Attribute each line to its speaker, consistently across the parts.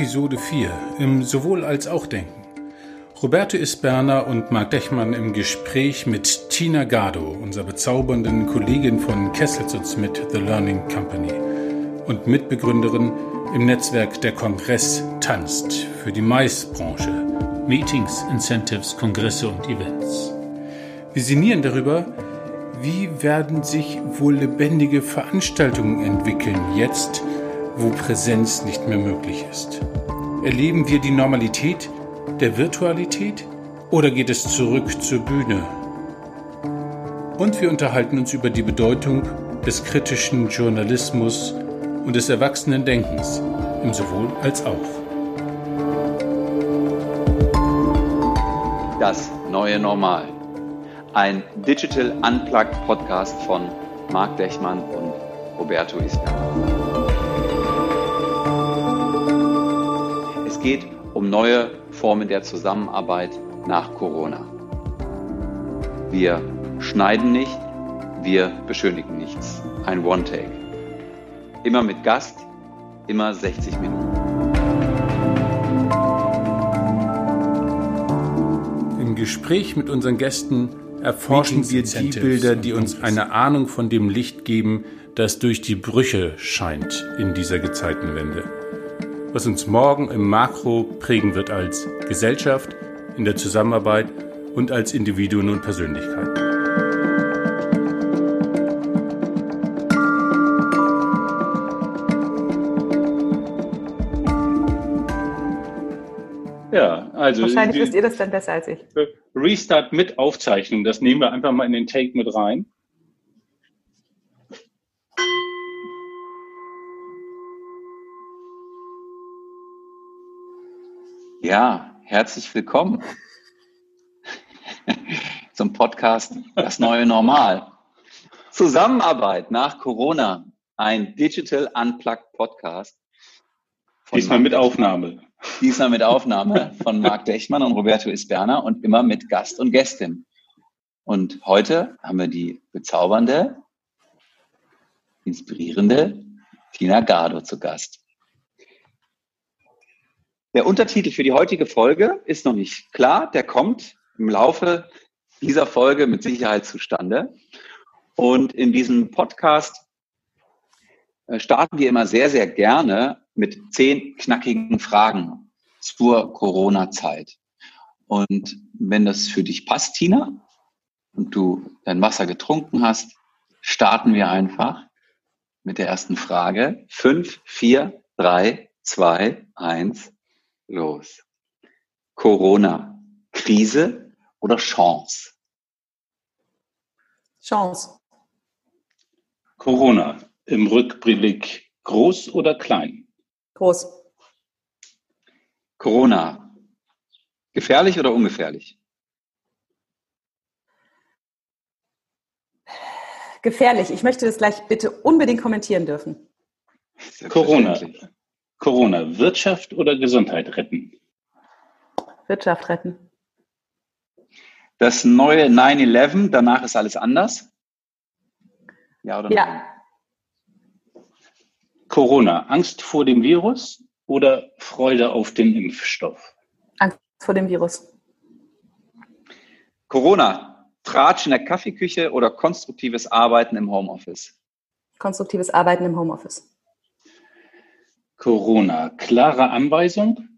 Speaker 1: Episode 4 im Sowohl als auch Denken. Roberto Isberner und Marc Dechmann im Gespräch mit Tina Gado, unserer bezaubernden Kollegin von Kessels und Smith The Learning Company und Mitbegründerin im Netzwerk der Kongress tanzt für die Maisbranche. Meetings, Incentives, Kongresse und Events. Wir sinnieren darüber, wie werden sich wohl lebendige Veranstaltungen entwickeln jetzt, wo Präsenz nicht mehr möglich ist? Erleben wir die Normalität der Virtualität oder geht es zurück zur Bühne? Und wir unterhalten uns über die Bedeutung des kritischen Journalismus und des erwachsenen Denkens im Sowohl als auch.
Speaker 2: Das neue Normal. Ein Digital Unplugged Podcast von Marc Dechmann und Roberto Isberg. Es geht um neue Formen der Zusammenarbeit nach Corona. Wir schneiden nicht, wir beschönigen nichts. Ein One-Take. Immer mit Gast, immer 60 Minuten.
Speaker 1: Im Gespräch mit unseren Gästen erforschen wir die Bilder, die uns eine Ahnung von dem Licht geben, das durch die Brüche scheint in dieser Gezeitenwende was uns morgen im Makro prägen wird als Gesellschaft, in der Zusammenarbeit und als Individuen und Persönlichkeiten.
Speaker 3: Ja, also.
Speaker 4: Wahrscheinlich wisst ihr das dann besser als ich.
Speaker 3: Restart mit Aufzeichnung, das nehmen wir einfach mal in den Take mit rein.
Speaker 2: Ja, herzlich willkommen zum Podcast Das neue Normal. Zusammenarbeit nach Corona, ein Digital Unplugged Podcast.
Speaker 3: Diesmal mit Aufnahme.
Speaker 2: Diesmal mit Aufnahme von Marc Dechmann und Roberto Isberner und immer mit Gast und Gästin. Und heute haben wir die bezaubernde, inspirierende Tina Gardo zu Gast. Der Untertitel für die heutige Folge ist noch nicht klar. Der kommt im Laufe dieser Folge mit Sicherheit zustande. Und in diesem Podcast äh, starten wir immer sehr, sehr gerne mit zehn knackigen Fragen zur Corona-Zeit. Und wenn das für dich passt, Tina, und du dein Wasser getrunken hast, starten wir einfach mit der ersten Frage. Fünf, vier, drei, zwei, eins los? Corona, Krise oder Chance?
Speaker 4: Chance.
Speaker 3: Corona, im Rückblick groß oder klein?
Speaker 4: Groß.
Speaker 2: Corona, gefährlich oder ungefährlich?
Speaker 4: Gefährlich. Ich möchte das gleich bitte unbedingt kommentieren dürfen.
Speaker 3: Corona, Corona, Wirtschaft oder Gesundheit retten?
Speaker 4: Wirtschaft retten.
Speaker 2: Das neue 9-11, danach ist alles anders?
Speaker 4: Ja oder ja. nein?
Speaker 3: Corona, Angst vor dem Virus oder Freude auf den Impfstoff?
Speaker 4: Angst vor dem Virus.
Speaker 2: Corona, Tratsch in der Kaffeeküche oder konstruktives Arbeiten im Homeoffice?
Speaker 4: Konstruktives Arbeiten im Homeoffice.
Speaker 3: Corona, klare Anweisung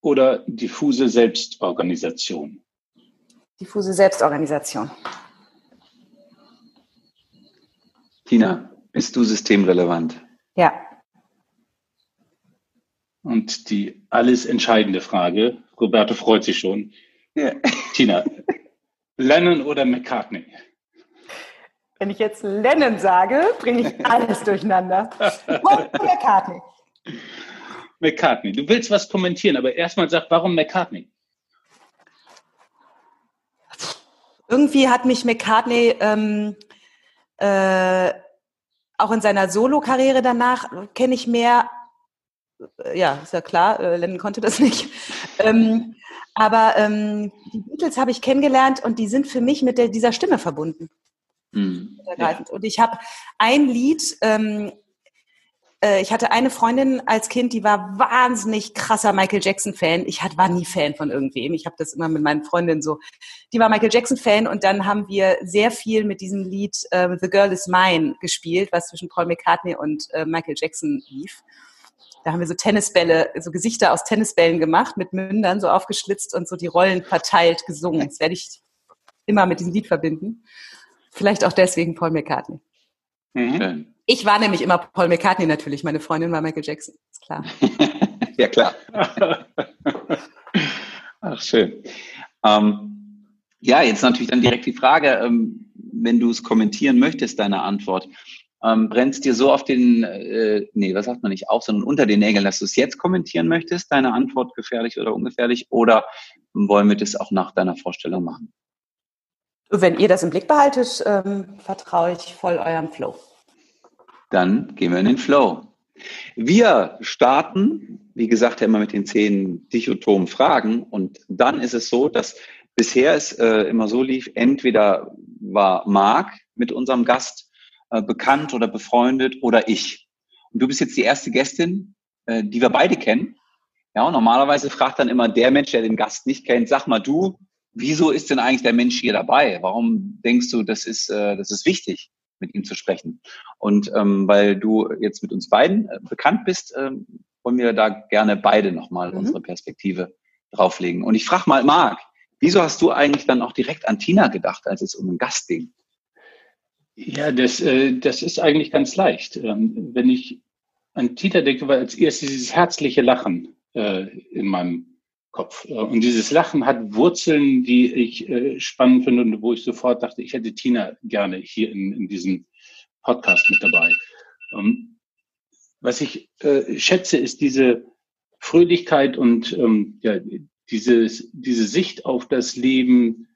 Speaker 3: oder diffuse Selbstorganisation?
Speaker 4: Diffuse Selbstorganisation.
Speaker 2: Tina, bist du systemrelevant?
Speaker 4: Ja.
Speaker 3: Und die alles entscheidende Frage, Roberto freut sich schon. Ja. Tina, Lennon oder McCartney?
Speaker 4: Wenn ich jetzt Lennon sage, bringe ich alles durcheinander. Und McCartney.
Speaker 3: McCartney. Du willst was kommentieren, aber erstmal sag, warum McCartney?
Speaker 4: Irgendwie hat mich McCartney ähm, äh, auch in seiner Solo-Karriere danach, kenne ich mehr, äh, ja, ist ja klar, äh, Lennon konnte das nicht. Ähm, aber ähm, die Beatles habe ich kennengelernt und die sind für mich mit der, dieser Stimme verbunden. Mhm. Ja. Und ich habe ein Lied, ähm, äh, ich hatte eine Freundin als Kind, die war wahnsinnig krasser Michael Jackson-Fan. Ich war nie Fan von irgendwem. Ich habe das immer mit meinen Freundinnen so. Die war Michael Jackson-Fan und dann haben wir sehr viel mit diesem Lied äh, The Girl Is Mine gespielt, was zwischen Paul McCartney und äh, Michael Jackson lief. Da haben wir so Tennisbälle, so Gesichter aus Tennisbällen gemacht, mit Mündern so aufgeschlitzt und so die Rollen verteilt gesungen. Das werde ich immer mit diesem Lied verbinden. Vielleicht auch deswegen Paul McCartney. Mhm. Ich war nämlich immer Paul McCartney natürlich. Meine Freundin war Michael Jackson. Ist klar.
Speaker 2: ja, klar. Ach, schön. Ähm, ja, jetzt natürlich dann direkt die Frage, ähm, wenn du es kommentieren möchtest, deine Antwort. Ähm, brennst dir so auf den, äh, nee, was sagt man nicht auf, sondern unter den Nägeln, dass du es jetzt kommentieren möchtest, deine Antwort gefährlich oder ungefährlich, oder wollen wir das auch nach deiner Vorstellung machen?
Speaker 4: Wenn ihr das im Blick behaltet, ähm, vertraue ich voll eurem Flow.
Speaker 2: Dann gehen wir in den Flow. Wir starten, wie gesagt, immer mit den zehn dichotomen Fragen. Und dann ist es so, dass bisher es äh, immer so lief, entweder war Marc mit unserem Gast äh, bekannt oder befreundet oder ich. Und du bist jetzt die erste Gästin, äh, die wir beide kennen. Ja, und normalerweise fragt dann immer der Mensch, der den Gast nicht kennt, sag mal du, wieso ist denn eigentlich der Mensch hier dabei? Warum denkst du, das ist, äh, das ist wichtig, mit ihm zu sprechen? Und ähm, weil du jetzt mit uns beiden äh, bekannt bist, ähm, wollen wir da gerne beide nochmal mhm. unsere Perspektive drauflegen. Und ich frage mal, Marc, wieso hast du eigentlich dann auch direkt an Tina gedacht, als es um einen Gast ging?
Speaker 3: Ja, das, äh, das ist eigentlich ganz leicht. Ähm, wenn ich an Tina denke, war als erstes dieses herzliche Lachen äh, in meinem Kopf. Äh, und dieses Lachen hat Wurzeln, die ich äh, spannend finde und wo ich sofort dachte, ich hätte Tina gerne hier in, in diesem Podcast mit dabei. Ähm, was ich äh, schätze, ist diese Fröhlichkeit und ähm, ja, dieses, diese Sicht auf das Leben,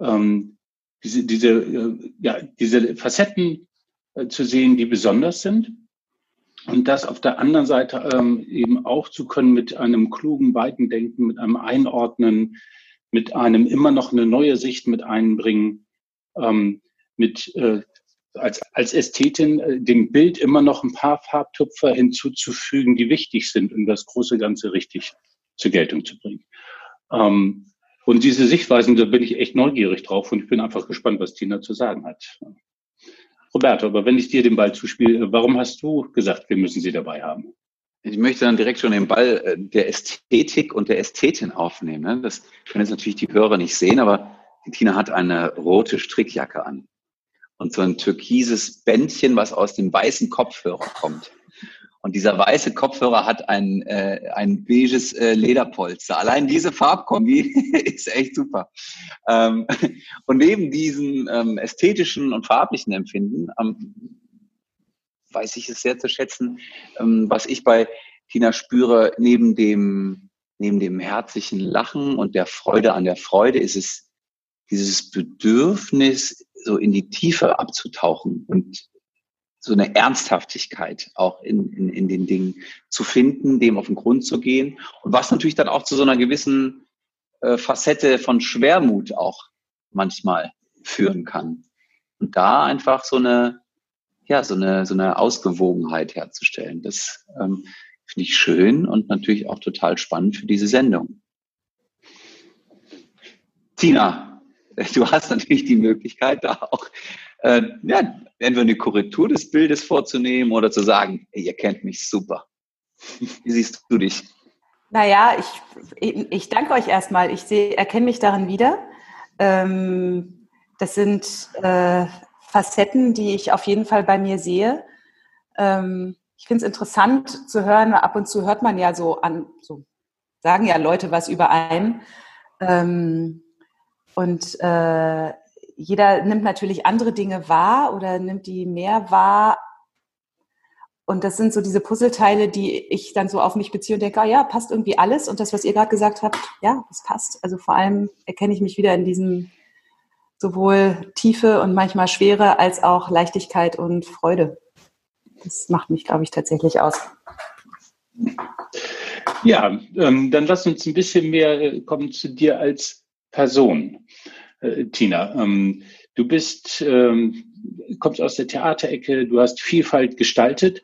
Speaker 3: ähm, diese, diese, ja, diese Facetten zu sehen, die besonders sind und das auf der anderen Seite ähm, eben auch zu können mit einem klugen Weitendenken, mit einem Einordnen, mit einem immer noch eine neue Sicht mit einbringen, ähm, mit äh, als, als Ästhetin äh, dem Bild immer noch ein paar Farbtupfer hinzuzufügen, die wichtig sind, um das große Ganze richtig zur Geltung zu bringen. Ähm, und diese Sichtweisen, da bin ich echt neugierig drauf und ich bin einfach gespannt, was Tina zu sagen hat. Roberto, aber wenn ich dir den Ball zuspiele, warum hast du gesagt, wir müssen sie dabei haben?
Speaker 2: Ich möchte dann direkt schon den Ball äh, der Ästhetik und der Ästhetin aufnehmen. Ne? Das können jetzt natürlich die Hörer nicht sehen, aber die Tina hat eine rote Strickjacke an und so ein türkises Bändchen, was aus dem weißen Kopfhörer kommt. Und dieser weiße Kopfhörer hat ein, äh, ein beiges äh, Lederpolster. Allein diese Farbkombi ist echt super. Ähm, und neben diesem ähm, ästhetischen und farblichen Empfinden ähm, weiß ich es sehr zu schätzen, ähm, was ich bei Tina spüre, neben dem, neben dem herzlichen Lachen und der Freude an der Freude ist es dieses Bedürfnis, so in die Tiefe abzutauchen und so eine Ernsthaftigkeit auch in, in, in den Dingen zu finden, dem auf den Grund zu gehen. Und was natürlich dann auch zu so einer gewissen äh, Facette von Schwermut auch manchmal führen kann. Und da einfach so eine, ja, so eine, so eine Ausgewogenheit herzustellen. Das ähm, finde ich schön und natürlich auch total spannend für diese Sendung. Tina, du hast natürlich die Möglichkeit, da auch äh, ja, entweder eine Korrektur des Bildes vorzunehmen oder zu sagen, ey, ihr kennt mich super. Wie siehst du dich?
Speaker 4: Naja, ich, ich danke euch erstmal. Ich sehe, erkenne mich darin wieder. Ähm, das sind äh, Facetten, die ich auf jeden Fall bei mir sehe. Ähm, ich finde es interessant zu hören, ab und zu hört man ja so an, so sagen ja Leute was über einen. Ähm, und äh, jeder nimmt natürlich andere Dinge wahr oder nimmt die mehr wahr. Und das sind so diese Puzzleteile, die ich dann so auf mich beziehe und denke, ah ja, passt irgendwie alles. Und das, was ihr gerade gesagt habt, ja, das passt. Also vor allem erkenne ich mich wieder in diesem sowohl Tiefe und manchmal Schwere als auch Leichtigkeit und Freude. Das macht mich, glaube ich, tatsächlich aus.
Speaker 3: Ja, ähm, dann lass uns ein bisschen mehr äh, kommen zu dir als Person. Äh, Tina. Ähm, du bist, ähm, kommst aus der Theaterecke, du hast Vielfalt gestaltet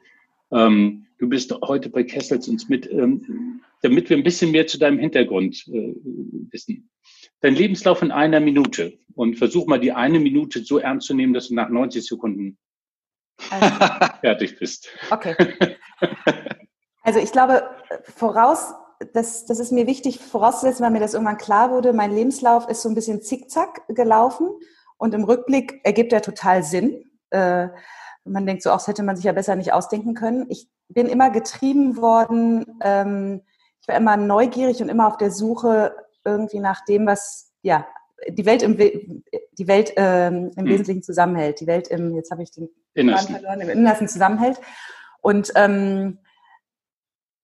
Speaker 3: Ähm, du bist heute bei Kessels uns mit, ähm, damit wir ein bisschen mehr zu deinem Hintergrund äh, wissen. Dein Lebenslauf in einer Minute und versuch mal die eine Minute so ernst zu nehmen, dass du nach 90 Sekunden also, fertig bist.
Speaker 4: Okay. Also ich glaube, voraus, das, das ist mir wichtig vorauszusetzen, weil mir das irgendwann klar wurde, mein Lebenslauf ist so ein bisschen zickzack gelaufen und im Rückblick ergibt er total Sinn. Äh, man denkt so, auch das hätte man sich ja besser nicht ausdenken können. Ich bin immer getrieben worden, ähm, ich war immer neugierig und immer auf der Suche irgendwie nach dem, was ja die Welt im, die Welt ähm, im hm. Wesentlichen zusammenhält. Die Welt im, jetzt habe ich den
Speaker 3: Innersten.
Speaker 4: verloren, im Innersten zusammenhält. Und ähm,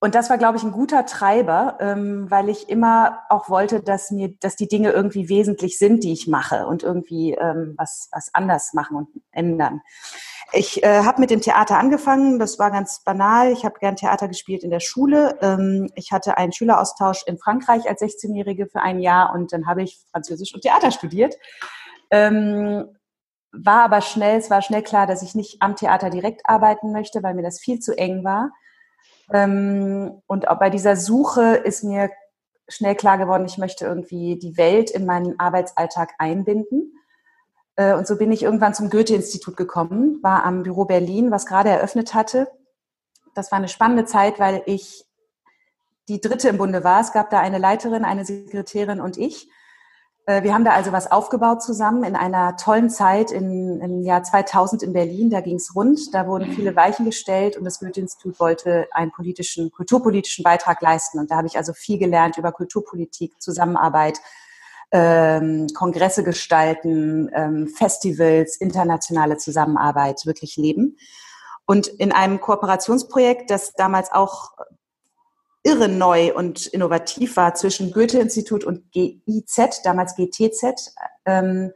Speaker 4: und das war, glaube ich, ein guter Treiber, ähm, weil ich immer auch wollte, dass mir, dass die Dinge irgendwie wesentlich sind, die ich mache und irgendwie ähm, was, was anders machen und ändern. Ich äh, habe mit dem Theater angefangen. Das war ganz banal. Ich habe gern Theater gespielt in der Schule. Ähm, ich hatte einen Schüleraustausch in Frankreich als 16-Jährige für ein Jahr und dann habe ich Französisch und Theater studiert. Ähm, war aber schnell, es war schnell klar, dass ich nicht am Theater direkt arbeiten möchte, weil mir das viel zu eng war. Ähm, und auch bei dieser Suche ist mir schnell klar geworden, ich möchte irgendwie die Welt in meinen Arbeitsalltag einbinden. Äh, und so bin ich irgendwann zum Goethe-Institut gekommen, war am Büro Berlin, was gerade eröffnet hatte. Das war eine spannende Zeit, weil ich die dritte im Bunde war. Es gab da eine Leiterin, eine Sekretärin und ich. Äh, wir haben da also was aufgebaut zusammen in einer tollen Zeit in, im Jahr 2000 in Berlin. Da ging es rund, da wurden viele Weichen gestellt und das Goethe-Institut wollte einen politischen, kulturpolitischen Beitrag leisten. Und da habe ich also viel gelernt über Kulturpolitik, Zusammenarbeit, ähm, Kongresse gestalten, ähm, Festivals, internationale Zusammenarbeit wirklich leben. Und in einem Kooperationsprojekt, das damals auch irre neu und innovativ war zwischen Goethe-Institut und GIZ, damals GTZ, ähm,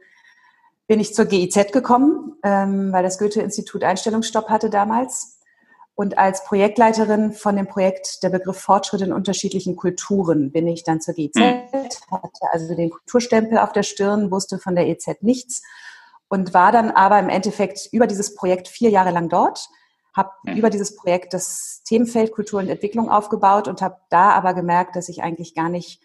Speaker 4: bin ich zur GIZ gekommen, ähm, weil das Goethe-Institut Einstellungsstopp hatte damals. Und als Projektleiterin von dem Projekt Der Begriff Fortschritt in unterschiedlichen Kulturen bin ich dann zur GIZ, mhm. hatte also den Kulturstempel auf der Stirn, wusste von der EZ nichts und war dann aber im Endeffekt über dieses Projekt vier Jahre lang dort habe mhm. über dieses Projekt das Themenfeld Kultur und Entwicklung aufgebaut und habe da aber gemerkt, dass ich eigentlich gar nicht,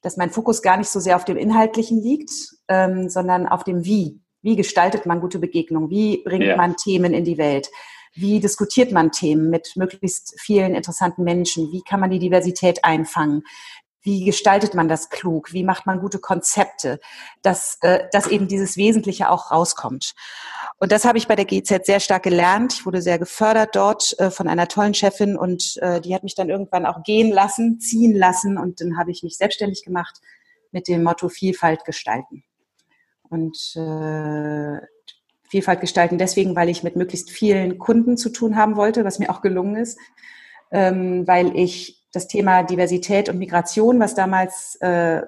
Speaker 4: dass mein Fokus gar nicht so sehr auf dem Inhaltlichen liegt, ähm, sondern auf dem Wie. Wie gestaltet man gute Begegnungen? Wie bringt ja. man Themen in die Welt? Wie diskutiert man Themen mit möglichst vielen interessanten Menschen? Wie kann man die Diversität einfangen? Wie gestaltet man das klug? Wie macht man gute Konzepte, dass, äh, dass eben dieses Wesentliche auch rauskommt? Und das habe ich bei der GZ sehr stark gelernt. Ich wurde sehr gefördert dort äh, von einer tollen Chefin und äh, die hat mich dann irgendwann auch gehen lassen, ziehen lassen und dann habe ich mich selbstständig gemacht mit dem Motto Vielfalt gestalten. Und äh, Vielfalt gestalten deswegen, weil ich mit möglichst vielen Kunden zu tun haben wollte, was mir auch gelungen ist, ähm, weil ich das Thema Diversität und Migration, was damals äh,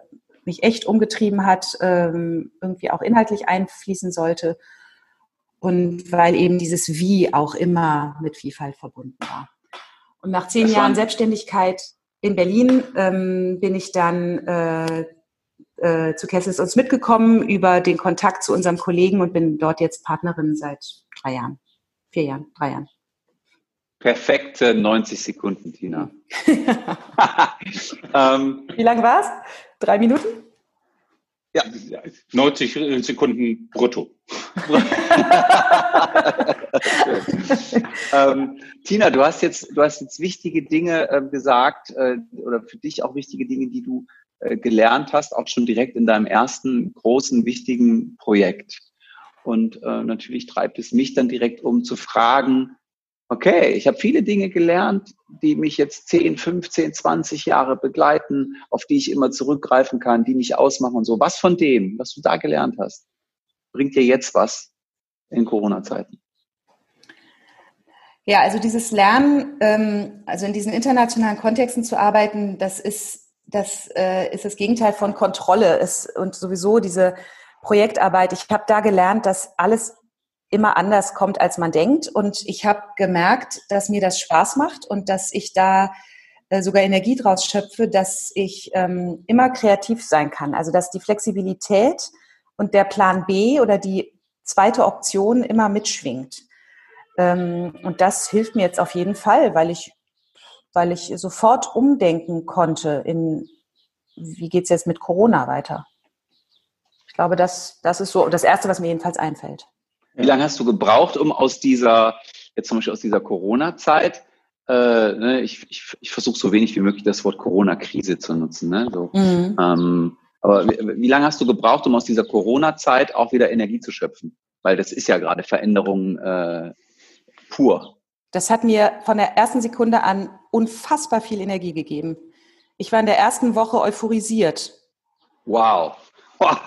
Speaker 4: mich echt umgetrieben hat, ähm, irgendwie auch inhaltlich einfließen sollte. Und weil eben dieses Wie auch immer mit Vielfalt verbunden war. Und nach zehn Jahren Selbstständigkeit in Berlin ähm, bin ich dann äh, äh, zu Kessels uns mitgekommen über den Kontakt zu unserem Kollegen und bin dort jetzt Partnerin seit drei Jahren, vier Jahren, drei Jahren.
Speaker 2: Perfekte 90 Sekunden, Tina.
Speaker 4: ähm, Wie lang war es? Drei Minuten?
Speaker 3: Ja, 90 Sekunden brutto.
Speaker 2: ähm, Tina, du hast jetzt, du hast jetzt wichtige Dinge äh, gesagt äh, oder für dich auch wichtige Dinge, die du äh, gelernt hast, auch schon direkt in deinem ersten großen, wichtigen Projekt. Und äh, natürlich treibt es mich dann direkt um zu fragen, okay, ich habe viele Dinge gelernt, die mich jetzt 10, 15, 20 Jahre begleiten, auf die ich immer zurückgreifen kann, die mich ausmachen und so. Was von dem, was du da gelernt hast, bringt dir jetzt was in Corona-Zeiten?
Speaker 4: Ja, also dieses Lernen, ähm, also in diesen internationalen Kontexten zu arbeiten, das ist das, äh, ist das Gegenteil von Kontrolle ist, und sowieso diese Projektarbeit. Ich habe da gelernt, dass alles immer anders kommt, als man denkt. Und ich habe gemerkt, dass mir das Spaß macht und dass ich da äh, sogar Energie draus schöpfe, dass ich ähm, immer kreativ sein kann. Also dass die Flexibilität und der Plan B oder die zweite Option immer mitschwingt. Ähm, und das hilft mir jetzt auf jeden Fall, weil ich, weil ich sofort umdenken konnte in, wie geht's jetzt mit Corona weiter. Ich glaube, das, das ist so das Erste, was mir jedenfalls einfällt.
Speaker 2: Wie lange hast du gebraucht, um aus dieser, jetzt zum Beispiel aus dieser Corona-Zeit, äh, ne, ich, ich, ich versuche so wenig wie möglich das Wort Corona-Krise zu nutzen. Ne? So, mhm. ähm, aber wie, wie, lange hast du gebraucht, um aus dieser Corona-Zeit auch wieder Energie zu schöpfen? Weil das ist ja gerade Veränderung äh, pur.
Speaker 4: Das hat mir von der ersten Sekunde an unfassbar viel Energie gegeben. Ich war in der ersten Woche euphorisiert.
Speaker 2: Wow. wow.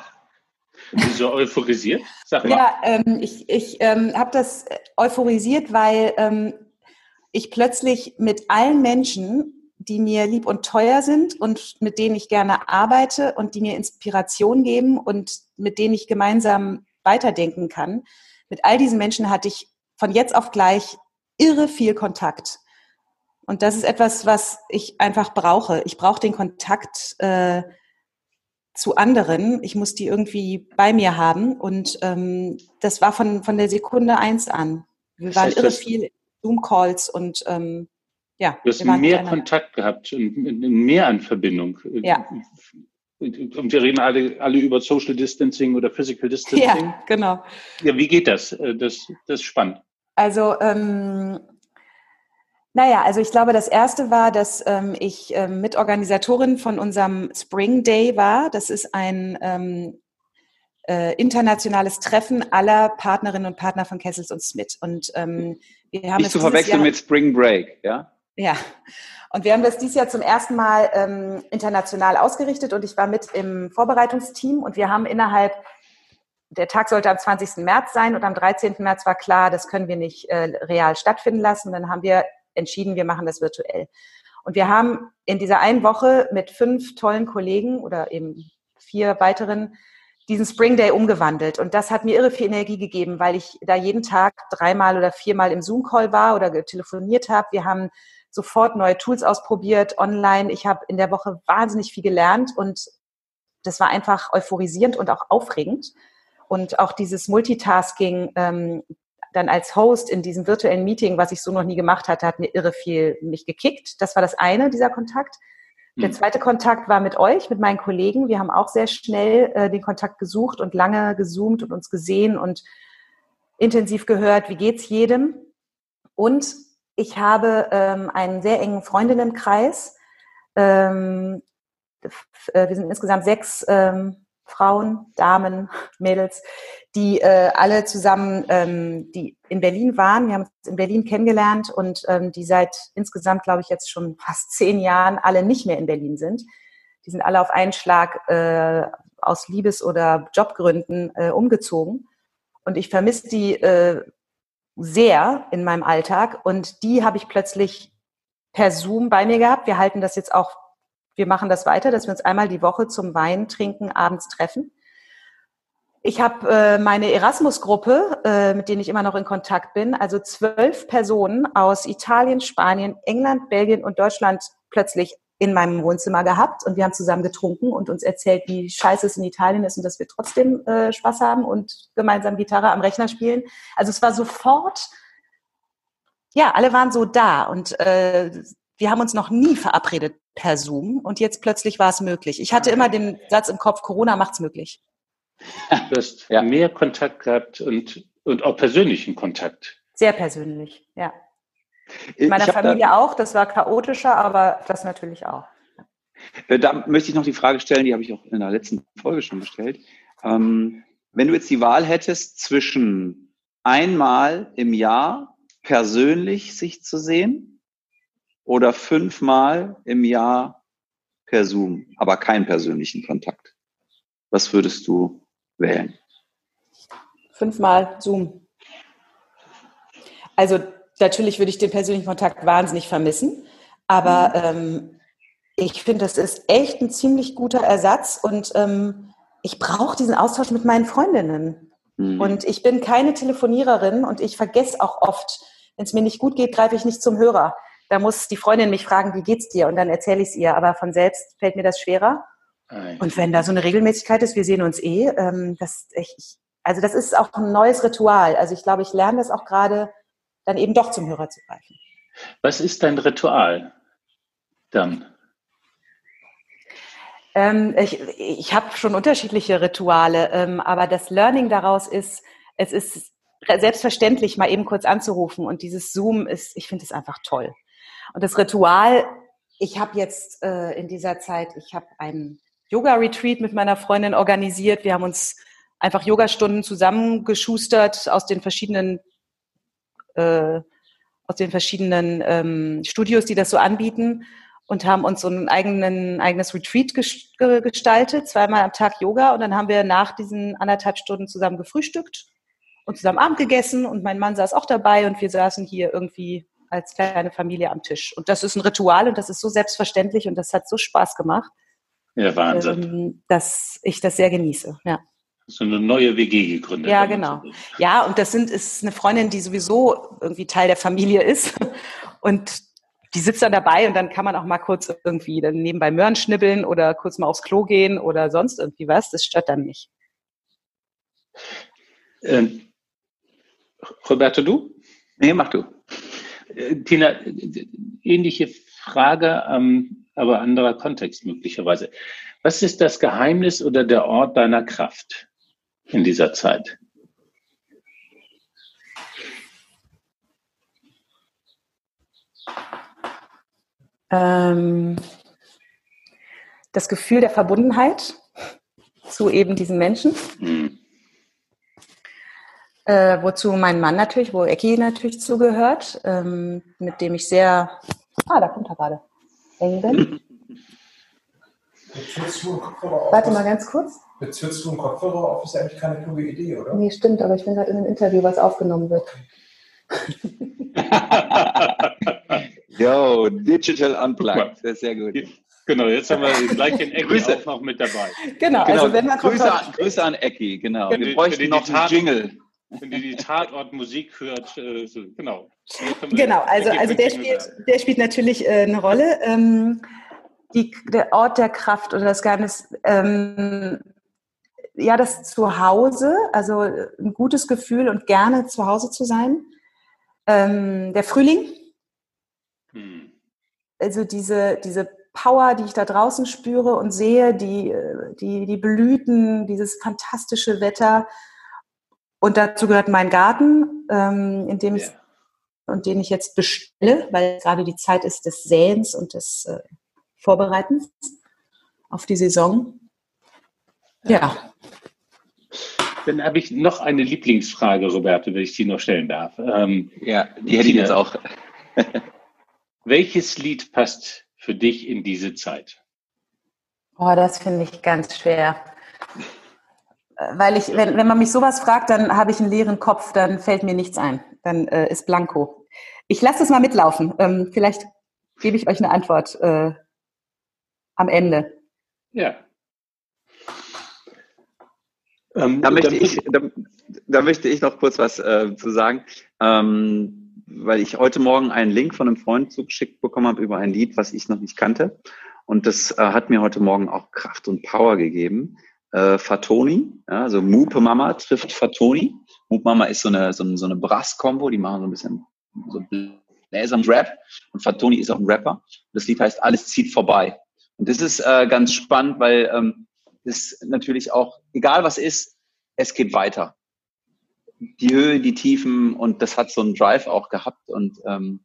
Speaker 3: Wieso euphorisiert?
Speaker 4: Sag mal. Ja, ähm, ich, ich ähm, habe das euphorisiert, weil ähm, ich plötzlich mit allen Menschen, die mir lieb und teuer sind und mit denen ich gerne arbeite und die mir Inspiration geben und mit denen ich gemeinsam weiterdenken kann, mit all diesen Menschen hatte ich von jetzt auf gleich irre viel Kontakt. Und das ist etwas, was ich einfach brauche. Ich brauche den Kontakt äh, zu anderen. Ich muss die irgendwie bei mir haben. Und ähm, das war von, von der Sekunde eins an. Wir waren irre viel Zoom-Calls und ähm, ja.
Speaker 3: Du hast mehr Kontakt gehabt und mehr an Verbindung.
Speaker 4: Ja.
Speaker 3: Und wir reden alle, alle über Social Distancing oder Physical Distancing.
Speaker 4: Ja, genau.
Speaker 3: Ja, wie geht das? Äh, das, das ist spannend.
Speaker 4: Also, ähm, naja, also ich glaube, das erste war, dass ähm, ich ähm, Mitorganisatorin von unserem Spring Day war. Das ist ein ähm, äh, internationales Treffen aller Partnerinnen und Partner von Kessels und Smith. Und ähm,
Speaker 2: wir haben Nicht zu verwechseln Jahr, mit Spring Break, ja?
Speaker 4: Ja. Und wir haben das dieses Jahr zum ersten Mal ähm, international ausgerichtet und ich war mit im Vorbereitungsteam und wir haben innerhalb, der Tag sollte am 20. März sein und am 13. März war klar, das können wir nicht äh, real stattfinden lassen. Dann haben wir entschieden, wir machen das virtuell. Und wir haben in dieser einen Woche mit fünf tollen Kollegen oder eben vier weiteren diesen Spring Day umgewandelt. Und das hat mir irre viel Energie gegeben, weil ich da jeden Tag dreimal oder viermal im Zoom-Call war oder telefoniert habe. Wir haben sofort neue Tools ausprobiert online. Ich habe in der Woche wahnsinnig viel gelernt und das war einfach euphorisierend und auch aufregend. Und auch dieses Multitasking ähm, dann als Host in diesem virtuellen Meeting, was ich so noch nie gemacht hatte, hat mir irre viel mich gekickt. Das war das eine, dieser Kontakt. Der hm. zweite Kontakt war mit euch, mit meinen Kollegen. Wir haben auch sehr schnell äh, den Kontakt gesucht und lange gezoomt und uns gesehen und intensiv gehört, wie geht's jedem. Und ich habe ähm, einen sehr engen Freundinnenkreis. Ähm, äh, wir sind insgesamt sechs ähm, Frauen, Damen, Mädels, die äh, alle zusammen, ähm, die in Berlin waren. Wir haben uns in Berlin kennengelernt und ähm, die seit insgesamt, glaube ich, jetzt schon fast zehn Jahren alle nicht mehr in Berlin sind. Die sind alle auf einen Schlag äh, aus Liebes- oder Jobgründen äh, umgezogen. Und ich vermisse die äh, sehr in meinem Alltag. Und die habe ich plötzlich per Zoom bei mir gehabt. Wir halten das jetzt auch wir machen das weiter, dass wir uns einmal die Woche zum Wein trinken abends treffen. Ich habe äh, meine Erasmus-Gruppe, äh, mit denen ich immer noch in Kontakt bin, also zwölf Personen aus Italien, Spanien, England, Belgien und Deutschland plötzlich in meinem Wohnzimmer gehabt und wir haben zusammen getrunken und uns erzählt, wie scheiße es in Italien ist und dass wir trotzdem äh, Spaß haben und gemeinsam Gitarre am Rechner spielen. Also es war sofort, ja, alle waren so da und äh, wir haben uns noch nie verabredet per Zoom und jetzt plötzlich war es möglich. Ich hatte immer den Satz im Kopf, Corona macht's möglich.
Speaker 3: Du hast ja. mehr Kontakt gehabt und, und auch persönlichen Kontakt.
Speaker 4: Sehr persönlich, ja. In meiner Familie da, auch, das war chaotischer, aber das natürlich auch.
Speaker 2: Äh, da möchte ich noch die Frage stellen, die habe ich auch in der letzten Folge schon gestellt. Ähm, wenn du jetzt die Wahl hättest zwischen einmal im Jahr persönlich sich zu sehen oder fünfmal im Jahr per Zoom, aber keinen persönlichen Kontakt. Was würdest du wählen?
Speaker 4: Fünfmal Zoom. Also natürlich würde ich den persönlichen Kontakt wahnsinnig vermissen, aber mhm. ähm, ich finde, das ist echt ein ziemlich guter Ersatz und ähm, ich brauche diesen Austausch mit meinen Freundinnen. Mhm. Und ich bin keine Telefoniererin und ich vergesse auch oft, wenn es mir nicht gut geht, greife ich nicht zum Hörer. Da muss die Freundin mich fragen, wie geht's dir? Und dann erzähle ich es ihr. Aber von selbst fällt mir das schwerer. Und wenn da so eine Regelmäßigkeit ist, wir sehen uns eh, ähm, das ich, also das ist auch ein neues Ritual. Also ich glaube, ich lerne das auch gerade dann eben doch zum Hörer zu greifen.
Speaker 3: Was ist dein Ritual dann?
Speaker 4: Ähm, ich ich habe schon unterschiedliche Rituale, ähm, aber das Learning daraus ist, es ist selbstverständlich, mal eben kurz anzurufen und dieses Zoom ist, ich finde es einfach toll. Und das Ritual, ich habe jetzt äh, in dieser Zeit, ich habe einen Yoga-Retreat mit meiner Freundin organisiert. Wir haben uns einfach Yogastunden zusammengeschustert aus den verschiedenen äh, aus den verschiedenen ähm, Studios, die das so anbieten und haben uns so ein eigenen, eigenes Retreat gestaltet, zweimal am Tag Yoga und dann haben wir nach diesen anderthalb Stunden zusammen gefrühstückt und zusammen Abend gegessen und mein Mann saß auch dabei und wir saßen hier irgendwie als kleine Familie am Tisch. Und das ist ein Ritual und das ist so selbstverständlich und das hat so Spaß gemacht.
Speaker 3: Ja, Wahnsinn. Ähm,
Speaker 4: dass ich das sehr genieße, ja.
Speaker 3: So eine neue WG gegründet.
Speaker 4: Ja, genau. Ja, und das sind, ist eine Freundin, die sowieso irgendwie Teil der Familie ist. Und die sitzt dann dabei und dann kann man auch mal kurz irgendwie dann nebenbei Möhren schnibbeln oder kurz mal aufs Klo gehen oder sonst irgendwie was. Das stört dann nicht.
Speaker 3: Ähm, Roberto, du?
Speaker 2: Nee, mach du.
Speaker 3: Äh, Tina, ähnliche Frage, ähm, aber anderer Kontext möglicherweise. Was ist das Geheimnis oder der Ort deiner Kraft in dieser Zeit?
Speaker 4: Ähm, das Gefühl der Verbundenheit zu eben diesen Menschen. Hm. Äh, wozu mein Mann natürlich, wo Ecki natürlich zugehört, ähm, mit dem ich sehr, ah, da kommt er gerade, eng bin. Warte mal ganz kurz.
Speaker 5: Jetzt hörst du einen Kopfhörer auf, ist ja eigentlich keine kluge Idee, oder?
Speaker 4: Nee, stimmt, aber ich bin gerade in einem Interview, was aufgenommen wird.
Speaker 2: Yo, Digital Unplugged, das ist sehr gut.
Speaker 3: Genau, jetzt haben wir gleich den Ecki auch noch mit dabei.
Speaker 4: Genau, genau
Speaker 2: also wenn man Grüße, an, Grüße an Ecki, genau.
Speaker 3: Wir bräuchten noch einen Jingle. Wenn die die Tatortmusik hört, äh, so, genau.
Speaker 4: Genau, also, also der, spielt, der spielt natürlich äh, eine Rolle. Ähm, die, der Ort der Kraft oder das Geheimnis, ähm, ja, das Zuhause, also ein gutes Gefühl und gerne zu Hause zu sein. Ähm, der Frühling, hm. also diese, diese Power, die ich da draußen spüre und sehe, die, die, die Blüten, dieses fantastische Wetter. Und dazu gehört mein Garten, ähm, in dem ich, und den ich jetzt bestelle, weil gerade die Zeit ist des Säens und des äh, Vorbereitens auf die Saison. Ja.
Speaker 3: Dann habe ich noch eine Lieblingsfrage, Roberto, wenn ich die noch stellen darf.
Speaker 2: Ähm, ja, die hätte ich jetzt auch.
Speaker 3: welches Lied passt für dich in diese Zeit?
Speaker 4: Oh, das finde ich ganz schwer. Weil ich, wenn, wenn man mich sowas fragt, dann habe ich einen leeren Kopf, dann fällt mir nichts ein. Dann äh, ist Blanco. Ich lasse es mal mitlaufen. Ähm, vielleicht gebe ich euch eine Antwort äh, am Ende.
Speaker 3: Ja.
Speaker 2: Ähm, da, möchte ich, da, da, möchte ich noch kurz was äh, zu sagen, ähm, weil ich heute Morgen einen Link von einem Freund zugeschickt bekommen habe über ein Lied, was ich noch nicht kannte. Und das äh, hat mir heute Morgen auch Kraft und Power gegeben. Äh, Fatoni, ja, also Mupe Mama trifft Fatoni. Mupe Mama ist so eine, so eine, so eine Brass-Kombo, die machen so ein bisschen so Bläser Rap. Und Fatoni ist auch ein Rapper. Das Lied heißt Alles zieht vorbei. Und das ist äh, ganz spannend, weil ähm, das natürlich auch, egal was ist, es geht weiter. Die Höhe, die Tiefen und das hat so einen Drive auch gehabt und ähm,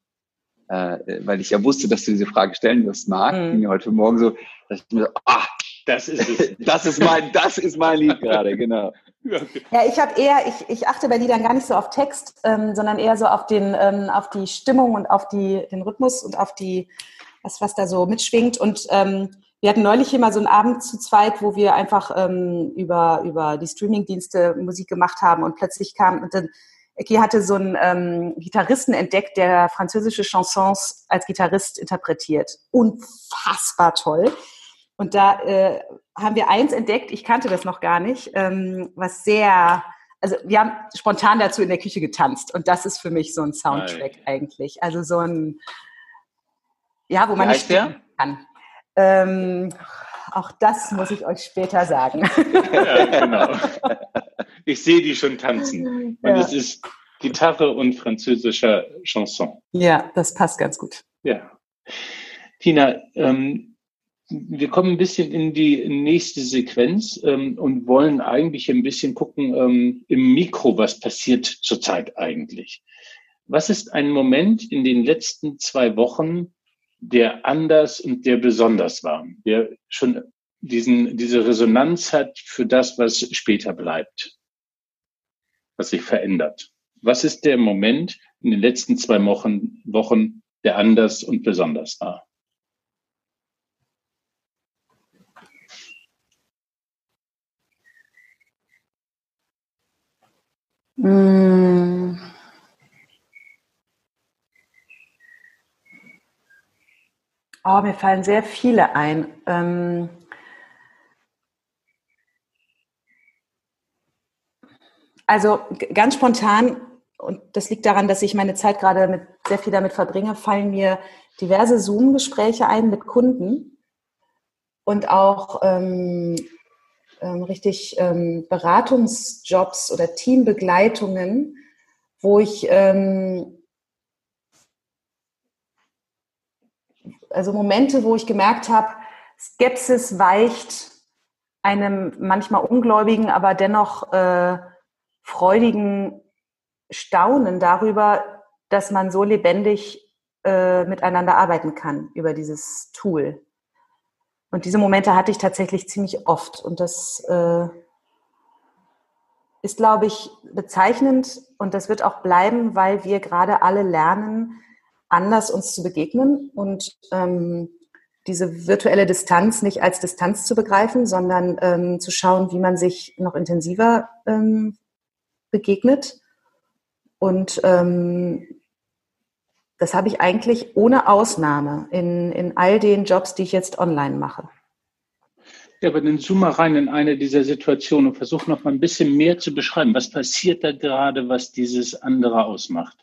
Speaker 2: äh, weil ich ja wusste, dass du diese Frage stellen wirst, Marc, mhm. mir heute Morgen so, dass ich mir so, ah, das ist es. das ist mein, das ist mein Lied gerade, genau.
Speaker 4: Ja, ich habe eher, ich, ich achte bei Liedern gar nicht so auf Text, ähm, sondern eher so auf den, ähm, auf die Stimmung und auf die, den Rhythmus und auf die, was, was da so mitschwingt. Und ähm, wir hatten neulich hier mal so einen Abend zu zweit, wo wir einfach ähm, über, über die Streamingdienste Musik gemacht haben und plötzlich kam, und dann, Eki hatte so einen ähm, Gitarristen entdeckt, der französische Chansons als Gitarrist interpretiert. Unfassbar toll. Und da äh, haben wir eins entdeckt, ich kannte das noch gar nicht, ähm, was sehr, also wir haben spontan dazu in der Küche getanzt und das ist für mich so ein Soundtrack Nein. eigentlich. Also so ein, ja, wo man
Speaker 2: nicht der? kann.
Speaker 4: Ähm, auch das muss ich euch später sagen.
Speaker 3: Ja, genau. Ich sehe die schon tanzen. Und ja. es ist Gitarre und französischer Chanson.
Speaker 4: Ja, das passt ganz gut.
Speaker 3: Ja. Tina, ähm, wir kommen ein bisschen in die nächste Sequenz ähm, und wollen eigentlich ein bisschen gucken ähm, im Mikro, was passiert zurzeit eigentlich. Was ist ein Moment in den letzten zwei Wochen, der anders und der besonders war, der schon diesen, diese Resonanz hat für das, was später bleibt, was sich verändert? Was ist der Moment in den letzten zwei Wochen, Wochen der anders und besonders war?
Speaker 4: Mm. Oh, mir fallen sehr viele ein. Ähm also ganz spontan, und das liegt daran, dass ich meine Zeit gerade mit, sehr viel damit verbringe, fallen mir diverse Zoom-Gespräche ein mit Kunden und auch ähm, ähm, richtig ähm, Beratungsjobs oder Teambegleitungen, wo ich ähm, also Momente, wo ich gemerkt habe, Skepsis weicht einem manchmal ungläubigen, aber dennoch äh, freudigen Staunen darüber, dass man so lebendig äh, miteinander arbeiten kann über dieses Tool. Und diese Momente hatte ich tatsächlich ziemlich oft. Und das äh, ist, glaube ich, bezeichnend und das wird auch bleiben, weil wir gerade alle lernen, anders uns zu begegnen und ähm, diese virtuelle Distanz nicht als Distanz zu begreifen, sondern ähm, zu schauen, wie man sich noch intensiver ähm, begegnet. Und ähm, das habe ich eigentlich ohne Ausnahme in, in all den Jobs, die ich jetzt online mache.
Speaker 3: Ja, aber dann zoom mal rein in eine dieser Situationen und versuch noch mal ein bisschen mehr zu beschreiben. Was passiert da gerade, was dieses andere ausmacht?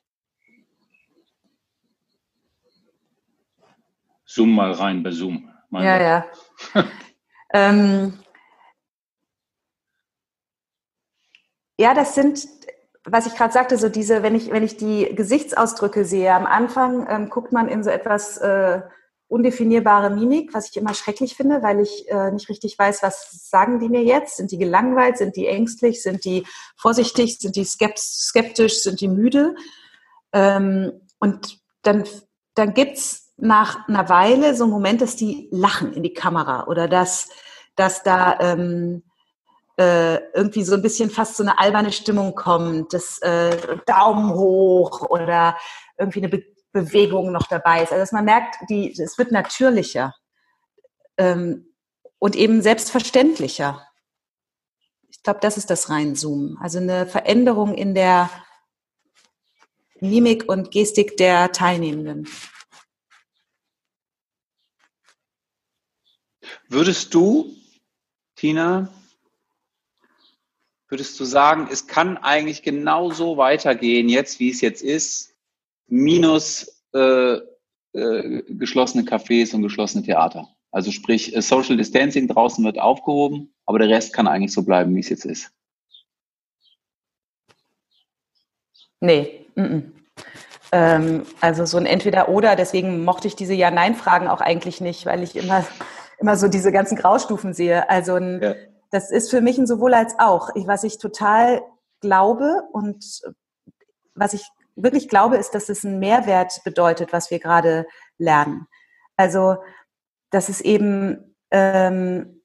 Speaker 3: Zoom mal rein bei Zoom.
Speaker 4: Mal ja, ja. ähm, ja, das sind was ich gerade sagte, so diese, wenn ich, wenn ich die Gesichtsausdrücke sehe, am Anfang ähm, guckt man in so etwas äh, undefinierbare Mimik, was ich immer schrecklich finde, weil ich äh, nicht richtig weiß, was sagen die mir jetzt? Sind die gelangweilt? Sind die ängstlich? Sind die vorsichtig? Sind die skeptisch? Sind die müde? Ähm, und dann, dann gibt's nach einer Weile so einen Moment, dass die lachen in die Kamera oder dass, dass da ähm, äh, irgendwie so ein bisschen fast so eine alberne Stimmung kommt, das äh, Daumen hoch oder irgendwie eine Be Bewegung noch dabei ist. Also dass man merkt, die, es wird natürlicher ähm, und eben selbstverständlicher. Ich glaube, das ist das Reinzoomen. Also eine Veränderung in der Mimik und Gestik der Teilnehmenden.
Speaker 2: Würdest du, Tina, würdest du sagen, es kann eigentlich genauso weitergehen, jetzt wie es jetzt ist, minus äh, äh, geschlossene Cafés und geschlossene Theater? Also sprich, äh, Social Distancing draußen wird aufgehoben, aber der Rest kann eigentlich so bleiben, wie es jetzt ist.
Speaker 4: Nee, m -m. Ähm, also so ein Entweder-Oder, deswegen mochte ich diese Ja-Nein-Fragen auch eigentlich nicht, weil ich immer, immer so diese ganzen Graustufen sehe. Also ein ja das ist für mich ein sowohl als auch. Ich, was ich total glaube und was ich wirklich glaube, ist, dass es einen Mehrwert bedeutet, was wir gerade lernen. Also, dass es eben, ähm,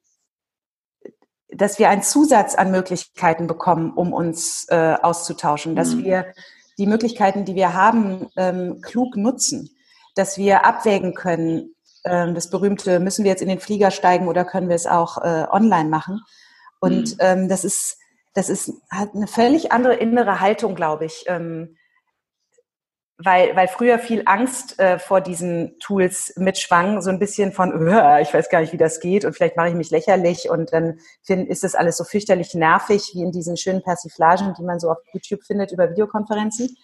Speaker 4: dass wir einen Zusatz an Möglichkeiten bekommen, um uns äh, auszutauschen, dass mhm. wir die Möglichkeiten, die wir haben, ähm, klug nutzen, dass wir abwägen können, das berühmte, müssen wir jetzt in den Flieger steigen oder können wir es auch äh, online machen? Und mhm. ähm, das ist, das ist halt eine völlig andere innere Haltung, glaube ich. Ähm, weil, weil früher viel Angst äh, vor diesen Tools mitschwang, so ein bisschen von, ich weiß gar nicht, wie das geht und vielleicht mache ich mich lächerlich und dann find, ist das alles so fürchterlich nervig, wie in diesen schönen Persiflagen, die man so auf YouTube findet über Videokonferenzen.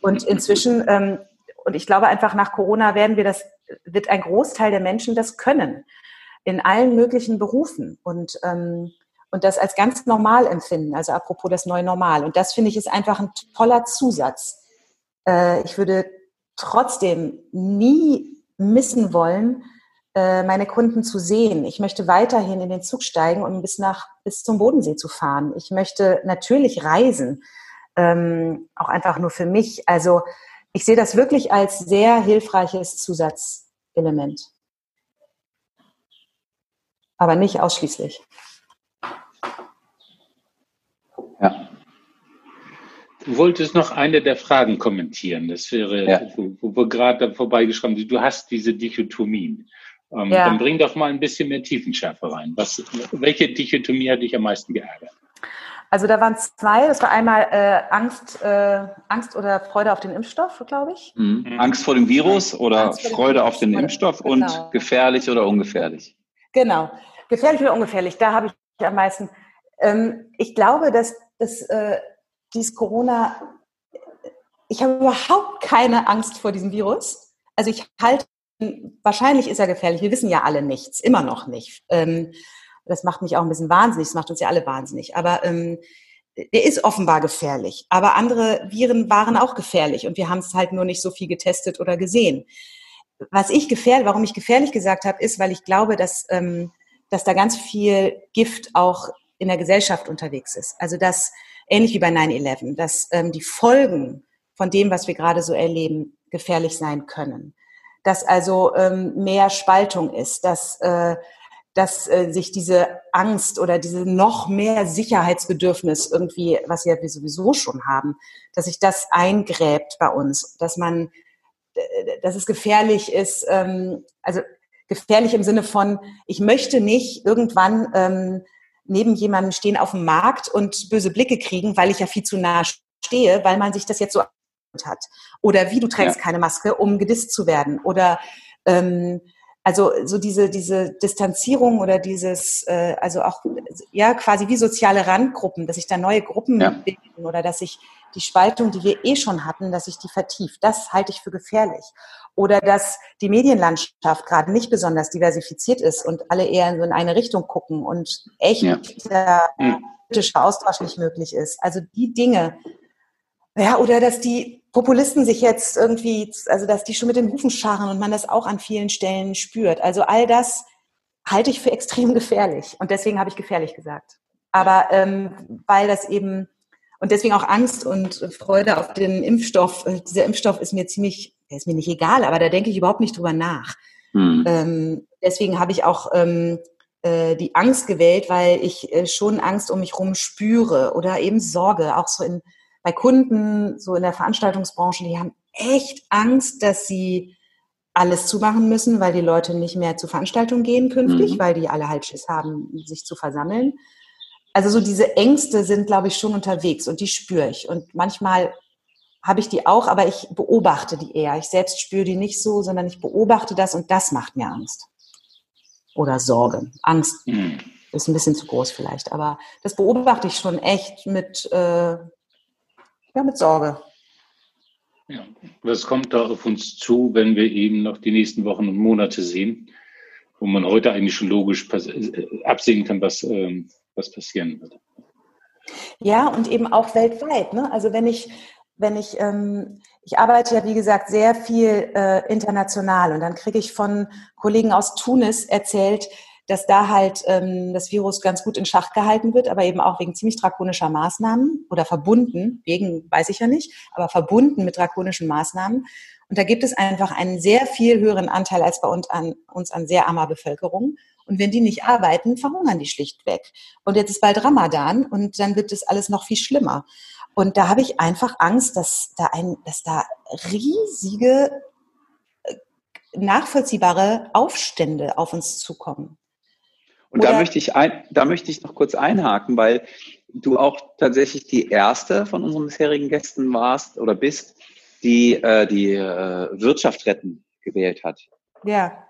Speaker 4: Und inzwischen ähm, und ich glaube einfach nach Corona werden wir das, wird ein Großteil der Menschen das können. In allen möglichen Berufen. Und, ähm, und das als ganz normal empfinden. Also apropos das neue Normal. Und das finde ich ist einfach ein toller Zusatz. Äh, ich würde trotzdem nie missen wollen, äh, meine Kunden zu sehen. Ich möchte weiterhin in den Zug steigen und bis nach bis zum Bodensee zu fahren. Ich möchte natürlich reisen, ähm, auch einfach nur für mich. Also ich sehe das wirklich als sehr hilfreiches Zusatzelement, aber nicht ausschließlich.
Speaker 3: Ja. Du wolltest noch eine der Fragen kommentieren. Das wäre, ja. wo, wo wir gerade vorbeigeschrieben sind. Du hast diese Dichotomien. Ähm, ja. Dann bring doch mal ein bisschen mehr Tiefenschärfe rein. Was, welche Dichotomie hat dich am meisten geärgert?
Speaker 4: Also da waren zwei. Das war einmal äh, Angst, äh, Angst oder Freude auf den Impfstoff, glaube ich.
Speaker 2: Mhm. mhm. Angst vor dem Virus oder Freude auf den Impfstoff genau. und gefährlich oder ungefährlich.
Speaker 4: Genau, gefährlich oder ungefährlich. Da habe ich am meisten. Ähm, ich glaube, dass, dass äh, dieses Corona. Ich habe überhaupt keine Angst vor diesem Virus. Also ich halte wahrscheinlich ist er gefährlich. Wir wissen ja alle nichts, immer noch nicht. Ähm, das macht mich auch ein bisschen wahnsinnig, das macht uns ja alle wahnsinnig. Aber ähm, der ist offenbar gefährlich. Aber andere Viren waren auch gefährlich und wir haben es halt nur nicht so viel getestet oder gesehen. Was ich gefährlich, warum ich gefährlich gesagt habe, ist, weil ich glaube, dass, ähm, dass da ganz viel Gift auch in der Gesellschaft unterwegs ist. Also dass, ähnlich wie bei 9-11, dass ähm, die Folgen von dem, was wir gerade so erleben, gefährlich sein können dass also ähm, mehr Spaltung ist, dass, äh, dass äh, sich diese Angst oder diese noch mehr Sicherheitsbedürfnis irgendwie, was ja wir sowieso schon haben, dass sich das eingräbt bei uns, dass man, dass es gefährlich ist, ähm, also gefährlich im Sinne von, ich möchte nicht irgendwann ähm, neben jemandem stehen auf dem Markt und böse Blicke kriegen, weil ich ja viel zu nah stehe, weil man sich das jetzt so hat. Oder wie du trägst ja. keine Maske, um gedisst zu werden. Oder ähm, also so diese, diese Distanzierung oder dieses, äh, also auch ja quasi wie soziale Randgruppen, dass sich da neue Gruppen ja. bilden oder dass sich die Spaltung, die wir eh schon hatten, dass sich die vertieft. Das halte ich für gefährlich. Oder dass die Medienlandschaft gerade nicht besonders diversifiziert ist und alle eher in eine Richtung gucken und echt ja. der politische Austausch nicht möglich ist. Also die Dinge, ja, oder dass die Populisten sich jetzt irgendwie, also dass die schon mit den Hufen scharren und man das auch an vielen Stellen spürt. Also all das halte ich für extrem gefährlich und deswegen habe ich gefährlich gesagt. Aber ähm, weil das eben und deswegen auch Angst und Freude auf den Impfstoff. Äh, dieser Impfstoff ist mir ziemlich, der ist mir nicht egal, aber da denke ich überhaupt nicht drüber nach. Hm. Ähm, deswegen habe ich auch ähm, äh, die Angst gewählt, weil ich äh, schon Angst um mich herum spüre oder eben Sorge, auch so in bei Kunden, so in der Veranstaltungsbranche, die haben echt Angst, dass sie alles zumachen müssen, weil die Leute nicht mehr zu Veranstaltungen gehen künftig, mhm. weil die alle halt Schiss haben, sich zu versammeln. Also so diese Ängste sind, glaube ich, schon unterwegs und die spüre ich. Und manchmal habe ich die auch, aber ich beobachte die eher. Ich selbst spüre die nicht so, sondern ich beobachte das und das macht mir Angst. Oder Sorge. Angst mhm. ist ein bisschen zu groß vielleicht, aber das beobachte ich schon echt mit, äh, ja, mit Sorge.
Speaker 3: Ja, was kommt da auf uns zu, wenn wir eben noch die nächsten Wochen und Monate sehen, wo man heute eigentlich schon logisch äh, absehen kann, was, ähm, was passieren wird?
Speaker 4: Ja, und eben auch weltweit. Ne? Also wenn ich, wenn ich, ähm, ich arbeite ja wie gesagt sehr viel äh, international und dann kriege ich von Kollegen aus Tunis erzählt, dass da halt ähm, das Virus ganz gut in Schach gehalten wird, aber eben auch wegen ziemlich drakonischer Maßnahmen oder verbunden, wegen weiß ich ja nicht, aber verbunden mit drakonischen Maßnahmen. Und da gibt es einfach einen sehr viel höheren Anteil als bei uns an, uns an sehr armer Bevölkerung. Und wenn die nicht arbeiten, verhungern die schlichtweg. Und jetzt ist bald Ramadan und dann wird das alles noch viel schlimmer. Und da habe ich einfach Angst, dass da ein, dass da riesige äh, nachvollziehbare Aufstände auf uns zukommen.
Speaker 2: Und da möchte, ich ein, da möchte ich noch kurz einhaken, weil du auch tatsächlich die erste von unseren bisherigen Gästen warst oder bist, die äh, die äh, Wirtschaft retten gewählt hat.
Speaker 4: Ja,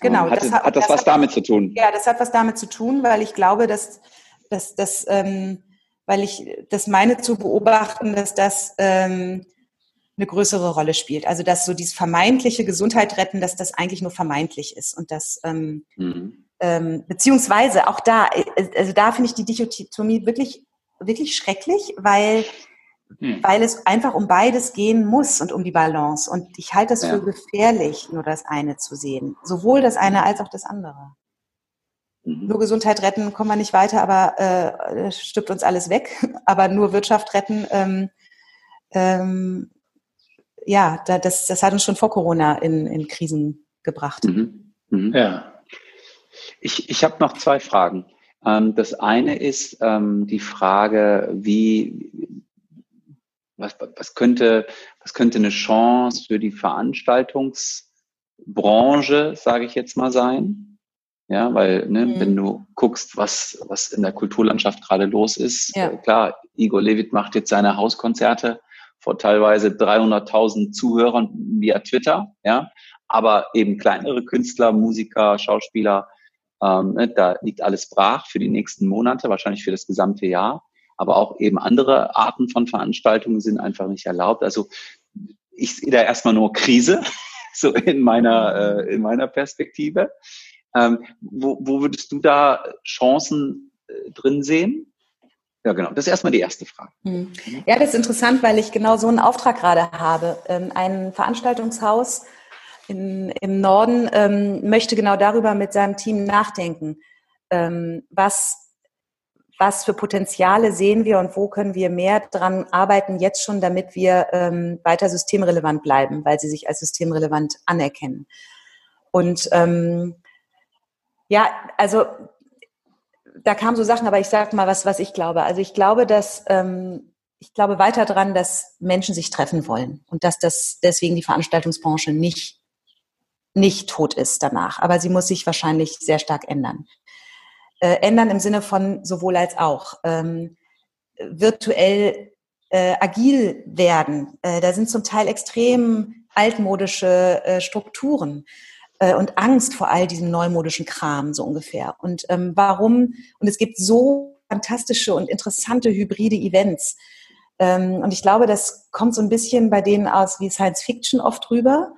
Speaker 4: genau.
Speaker 2: Ähm, hat, das, hat, hat das, das was hat, damit zu tun?
Speaker 4: Ja, das hat was damit zu tun, weil ich glaube, dass, dass, dass ähm, weil ich das meine zu beobachten, dass das ähm, eine größere Rolle spielt. Also dass so dieses vermeintliche Gesundheit retten, dass das eigentlich nur vermeintlich ist und dass ähm, mhm Ähm, beziehungsweise auch da, äh, also da finde ich die Dichotomie wirklich, wirklich schrecklich, weil, hm. weil es einfach um beides gehen muss und um die Balance. Und ich halte das ja. für gefährlich, nur das eine zu sehen. Sowohl das eine als auch das andere. Mhm. Nur Gesundheit retten kommen wir nicht weiter, aber äh, stirbt uns alles weg. Aber nur Wirtschaft retten, ähm, ähm, ja, da, das, das hat uns schon vor Corona in, in Krisen gebracht. Mhm.
Speaker 2: Mhm. Ja. Ich, ich habe noch zwei Fragen. Ähm, das eine ist ähm, die Frage, wie, was, was, könnte, was könnte eine Chance für die Veranstaltungsbranche, sage ich jetzt mal, sein? Ja, weil, ne, mhm. wenn du guckst, was, was in der Kulturlandschaft gerade los ist, ja. äh, klar, Igor Levit macht jetzt seine Hauskonzerte vor teilweise 300.000 Zuhörern via Twitter, ja, aber eben kleinere Künstler, Musiker, Schauspieler, ähm, ne, da liegt alles brach für die nächsten Monate, wahrscheinlich für das gesamte Jahr. Aber auch eben andere Arten von Veranstaltungen sind einfach nicht erlaubt. Also ich sehe da erstmal nur Krise, so in meiner, äh, in meiner Perspektive. Ähm, wo, wo würdest du da Chancen äh, drin sehen? Ja, genau. Das ist erstmal die erste Frage. Hm.
Speaker 4: Ja, das ist interessant, weil ich genau so einen Auftrag gerade habe. Ähm, ein Veranstaltungshaus in, im Norden ähm, möchte genau darüber mit seinem Team nachdenken. Ähm, was, was für Potenziale sehen wir und wo können wir mehr dran arbeiten jetzt schon, damit wir ähm, weiter systemrelevant bleiben, weil sie sich als systemrelevant anerkennen. Und ähm, ja, also da kamen so Sachen, aber ich sage mal was, was ich glaube. Also ich glaube, dass ähm, ich glaube weiter dran, dass Menschen sich treffen wollen und dass das deswegen die Veranstaltungsbranche nicht nicht tot ist danach. Aber sie muss sich wahrscheinlich sehr stark ändern. Äh, ändern im Sinne von sowohl als auch. Ähm, virtuell äh, agil werden. Äh, da sind zum Teil extrem altmodische äh, Strukturen. Äh, und Angst vor all diesem neumodischen Kram, so ungefähr. Und ähm, warum? Und es gibt so fantastische und interessante hybride Events. Ähm, und ich glaube, das kommt so ein bisschen bei denen aus wie Science Fiction oft rüber.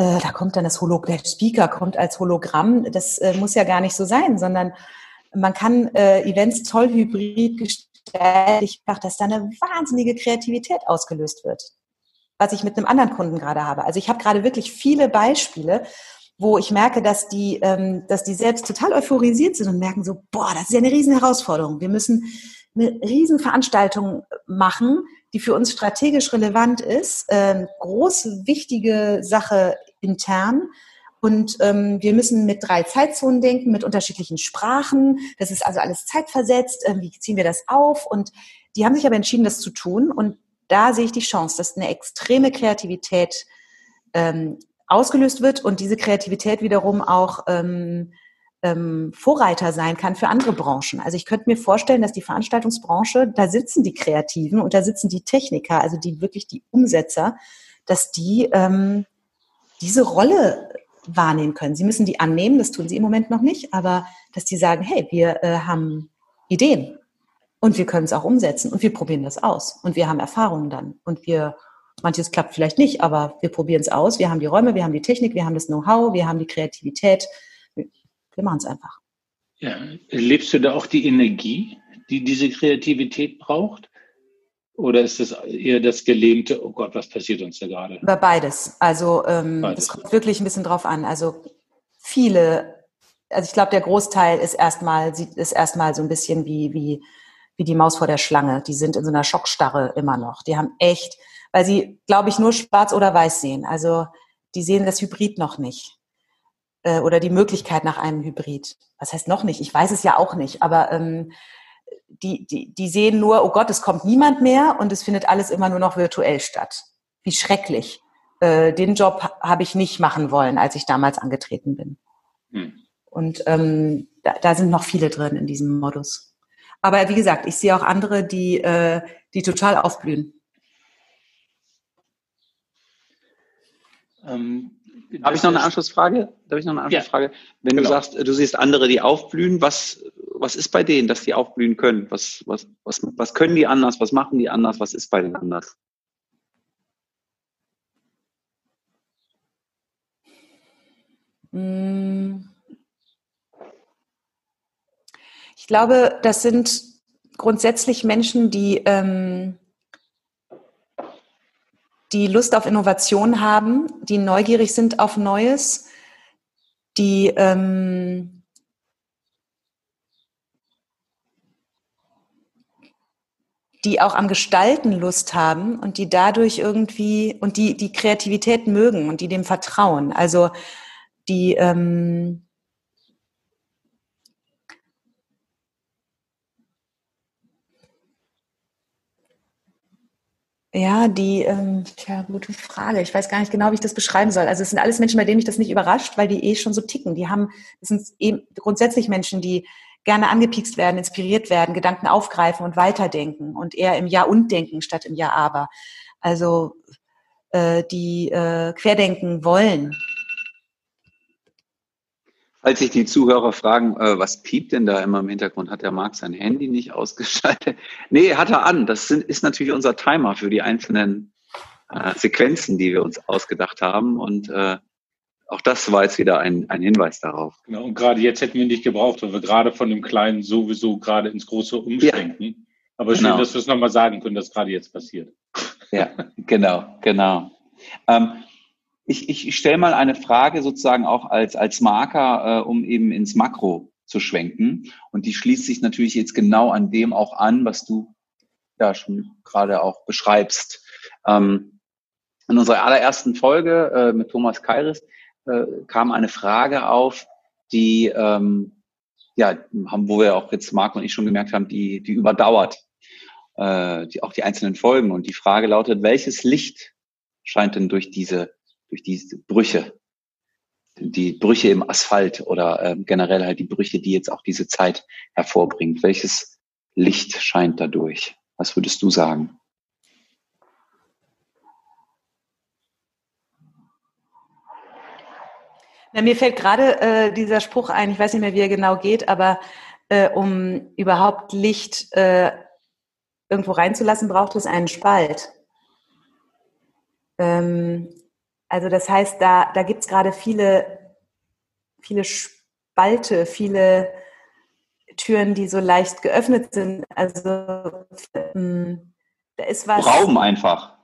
Speaker 4: Äh, da kommt dann das Hologramm, der Speaker kommt als Hologramm. Das äh, muss ja gar nicht so sein, sondern man kann äh, Events toll hybrid gestalten, dass da eine wahnsinnige Kreativität ausgelöst wird was ich mit einem anderen Kunden gerade habe. Also ich habe gerade wirklich viele Beispiele, wo ich merke, dass die, ähm, dass die selbst total euphorisiert sind und merken so, boah, das ist ja eine riesen Herausforderung. Wir müssen eine riesen Veranstaltung machen, die für uns strategisch relevant ist, äh, große, wichtige Sache intern. Und ähm, wir müssen mit drei Zeitzonen denken, mit unterschiedlichen Sprachen. Das ist also alles zeitversetzt. Äh, wie ziehen wir das auf? Und die haben sich aber entschieden, das zu tun. Und da sehe ich die Chance, dass eine extreme Kreativität ähm, ausgelöst wird und diese Kreativität wiederum auch ähm, ähm, Vorreiter sein kann für andere Branchen. Also ich könnte mir vorstellen, dass die Veranstaltungsbranche, da sitzen die Kreativen und da sitzen die Techniker, also die wirklich die Umsetzer, dass die ähm, diese Rolle wahrnehmen können. Sie müssen die annehmen, das tun sie im Moment noch nicht, aber dass die sagen, hey, wir äh, haben Ideen und wir können es auch umsetzen und wir probieren das aus und wir haben Erfahrungen dann und wir Manches klappt vielleicht nicht, aber wir probieren es aus. Wir haben die Räume, wir haben die Technik, wir haben das Know-how, wir haben die Kreativität. Wir machen es einfach.
Speaker 3: Ja, lebst du da auch die Energie, die diese Kreativität braucht? Oder ist es eher das gelähmte, oh Gott, was passiert uns da gerade?
Speaker 4: Über beides. Also ähm, beides. es kommt wirklich ein bisschen drauf an. Also viele, also ich glaube, der Großteil ist erstmal, ist erstmal so ein bisschen wie, wie, wie die Maus vor der Schlange. Die sind in so einer Schockstarre immer noch. Die haben echt, weil sie, glaube ich, nur schwarz oder weiß sehen. Also die sehen das Hybrid noch nicht äh, oder die Möglichkeit nach einem Hybrid. Was heißt noch nicht? Ich weiß es ja auch nicht, aber ähm, die, die, die sehen nur, oh Gott, es kommt niemand mehr und es findet alles immer nur noch virtuell statt. Wie schrecklich. Äh, den Job habe ich nicht machen wollen, als ich damals angetreten bin. Hm. Und ähm, da, da sind noch viele drin in diesem Modus. Aber wie gesagt, ich sehe auch andere, die, äh, die total aufblühen.
Speaker 2: Ähm, Habe ich noch eine Anschlussfrage? Habe ich noch eine Anschlussfrage? Ja, Wenn genau. du sagst, du siehst andere, die aufblühen, was, was ist bei denen, dass die aufblühen können? Was, was, was, was können die anders? Was machen die anders? Was ist bei denen anders?
Speaker 4: Mm. Ich glaube, das sind grundsätzlich Menschen, die, ähm, die Lust auf Innovation haben, die neugierig sind auf Neues, die ähm, die auch am Gestalten Lust haben und die dadurch irgendwie und die die Kreativität mögen und die dem vertrauen. Also die ähm, Ja, die, ähm, tja, gute Frage. Ich weiß gar nicht genau, wie ich das beschreiben soll. Also es sind alles Menschen, bei denen mich das nicht überrascht, weil die eh schon so ticken. Die haben, das sind eben grundsätzlich Menschen, die gerne angepiekst werden, inspiriert werden, Gedanken aufgreifen und weiterdenken und eher im Ja und denken statt im Ja aber. Also äh, die äh, querdenken wollen.
Speaker 2: Falls sich die Zuhörer fragen, äh, was piept denn da immer im Hintergrund? Hat der Marc sein Handy nicht ausgeschaltet? Nee, hat er an. Das sind, ist natürlich unser Timer für die einzelnen äh, Sequenzen, die wir uns ausgedacht haben. Und äh, auch das war jetzt wieder ein, ein Hinweis darauf.
Speaker 3: Genau, und gerade jetzt hätten wir nicht gebraucht, weil wir gerade von dem Kleinen sowieso gerade ins Große umschwenken. Ja. Aber schön, genau. dass wir es nochmal sagen können, dass gerade jetzt passiert.
Speaker 2: Ja, genau, genau. Ähm, ich, ich stelle mal eine Frage sozusagen auch als, als Marker, äh, um eben ins Makro zu schwenken. Und die schließt sich natürlich jetzt genau an dem auch an, was du ja schon gerade auch beschreibst. Ähm, in unserer allerersten Folge äh, mit Thomas Kairis äh, kam eine Frage auf, die ähm, ja, haben, wo wir auch jetzt Marc und ich schon gemerkt haben, die, die überdauert, äh, die, auch die einzelnen Folgen. Und die Frage lautet, welches Licht scheint denn durch diese durch diese Brüche, die Brüche im Asphalt oder äh, generell halt die Brüche, die jetzt auch diese Zeit hervorbringt. Welches Licht scheint dadurch? Was würdest du sagen?
Speaker 4: Na, mir fällt gerade äh, dieser Spruch ein, ich weiß nicht mehr, wie er genau geht, aber äh, um überhaupt Licht äh, irgendwo reinzulassen, braucht es einen Spalt. Ähm, also das heißt, da, da gibt es gerade viele, viele Spalte, viele Türen, die so leicht geöffnet sind. Also ähm, da ist was.
Speaker 2: Raum einfach.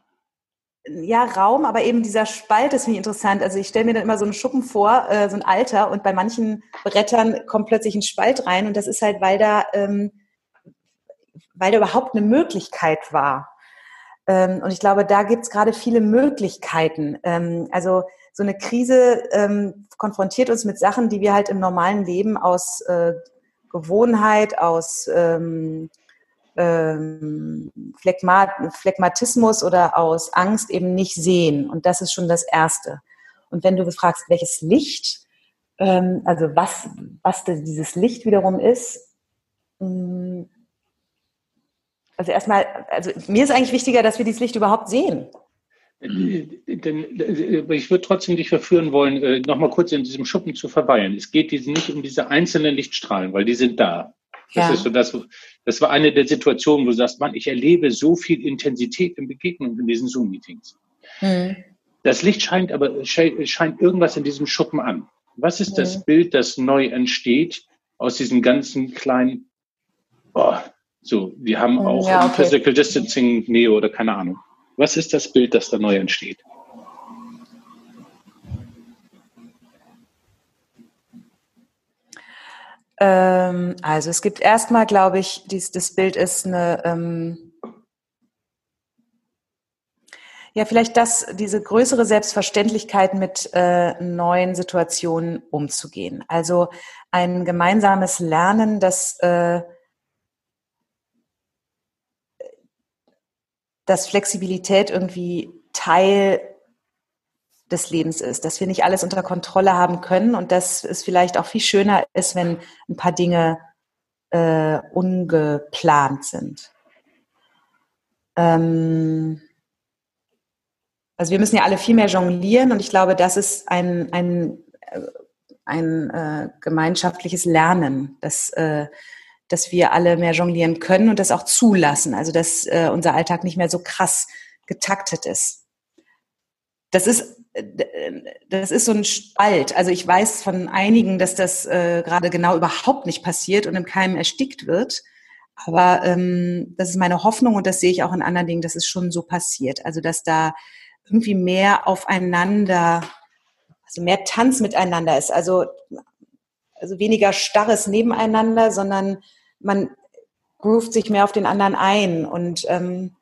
Speaker 4: Ja, Raum, aber eben dieser Spalt ist mir interessant. Also ich stelle mir dann immer so einen Schuppen vor, äh, so ein Alter, und bei manchen Brettern kommt plötzlich ein Spalt rein und das ist halt, weil da, ähm, weil da überhaupt eine Möglichkeit war. Ähm, und ich glaube, da gibt es gerade viele Möglichkeiten. Ähm, also so eine Krise ähm, konfrontiert uns mit Sachen, die wir halt im normalen Leben aus äh, Gewohnheit, aus ähm, ähm, Phlegmat Phlegmatismus oder aus Angst eben nicht sehen. Und das ist schon das Erste. Und wenn du fragst, welches Licht, ähm, also was, was dieses Licht wiederum ist, mh, also erstmal, also mir ist eigentlich wichtiger, dass wir dieses Licht überhaupt sehen.
Speaker 3: Ich würde trotzdem dich verführen wollen, äh, nochmal kurz in diesem Schuppen zu verweilen. Es geht nicht um diese einzelnen Lichtstrahlen, weil die sind da. Das, ja. ist so das, das war eine der Situationen, wo du sagst, Mann, ich erlebe so viel Intensität in Begegnungen in diesen Zoom-Meetings. Mhm. Das Licht scheint aber, scheint irgendwas in diesem Schuppen an. Was ist mhm. das Bild, das neu entsteht aus diesem ganzen kleinen, oh, so, wir haben hm, auch ja, okay. Physical Distancing Neo oder keine Ahnung. Was ist das Bild, das da neu entsteht?
Speaker 4: Ähm, also es gibt erstmal, glaube ich, dies, das Bild ist eine, ähm, ja, vielleicht das, diese größere Selbstverständlichkeit mit äh, neuen Situationen umzugehen. Also ein gemeinsames Lernen, das äh, dass Flexibilität irgendwie Teil des Lebens ist, dass wir nicht alles unter Kontrolle haben können und dass es vielleicht auch viel schöner ist, wenn ein paar Dinge äh, ungeplant sind. Ähm also wir müssen ja alle viel mehr jonglieren und ich glaube, das ist ein, ein, äh, ein äh, gemeinschaftliches Lernen, dass äh, dass wir alle mehr jonglieren können und das auch zulassen. Also dass äh, unser Alltag nicht mehr so krass getaktet ist. Das ist das ist so ein Spalt. Also ich weiß von einigen, dass das äh, gerade genau überhaupt nicht passiert und im Keim erstickt wird. Aber ähm, das ist meine Hoffnung und das sehe ich auch in anderen Dingen, dass es schon so passiert. Also dass da irgendwie mehr aufeinander, also mehr Tanz miteinander ist. Also, also weniger starres Nebeneinander, sondern man groovt sich mehr auf den anderen ein und ähm,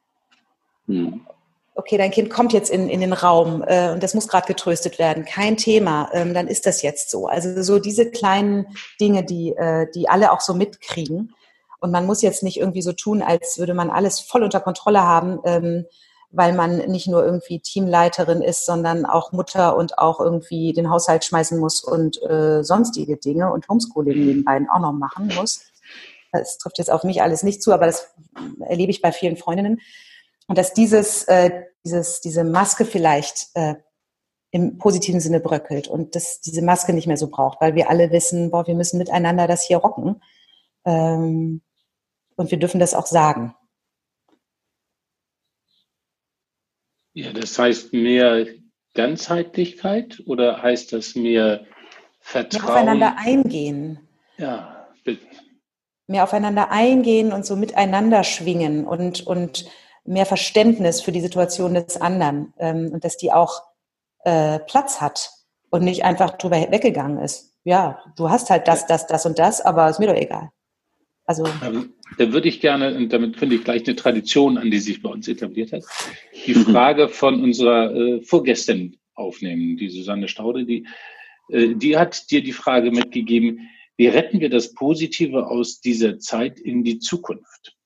Speaker 4: hm okay, dein Kind kommt jetzt in, in den Raum äh, und das muss gerade getröstet werden, kein Thema, ähm, dann ist das jetzt so. Also so diese kleinen Dinge, die, äh, die alle auch so mitkriegen. Und man muss jetzt nicht irgendwie so tun, als würde man alles voll unter Kontrolle haben, ähm, weil man nicht nur irgendwie Teamleiterin ist, sondern auch Mutter und auch irgendwie den Haushalt schmeißen muss und äh, sonstige Dinge und Homeschooling nebenbei auch noch machen muss. Das trifft jetzt auf mich alles nicht zu, aber das erlebe ich bei vielen Freundinnen. Und dass dieses, äh, dieses, diese Maske vielleicht äh, im positiven Sinne bröckelt und dass diese Maske nicht mehr so braucht, weil wir alle wissen, boah, wir müssen miteinander das hier rocken. Ähm, und wir dürfen das auch sagen.
Speaker 3: Ja, das heißt mehr Ganzheitlichkeit oder heißt das mehr Vertrauen? Mehr
Speaker 4: aufeinander eingehen.
Speaker 3: Ja,
Speaker 4: bitte. Mehr aufeinander eingehen und so miteinander schwingen und, und mehr Verständnis für die Situation des anderen ähm, und dass die auch äh, Platz hat und nicht einfach drüber weggegangen ist. Ja, du hast halt das, das, das und das, aber ist mir doch egal.
Speaker 3: Also ähm, da würde ich gerne, und damit finde ich gleich eine Tradition an, die sich bei uns etabliert hat, die mhm. Frage von unserer äh, Vorgästin aufnehmen, die Susanne Staude, die, äh, die hat dir die Frage mitgegeben, wie retten wir das Positive aus dieser Zeit in die Zukunft?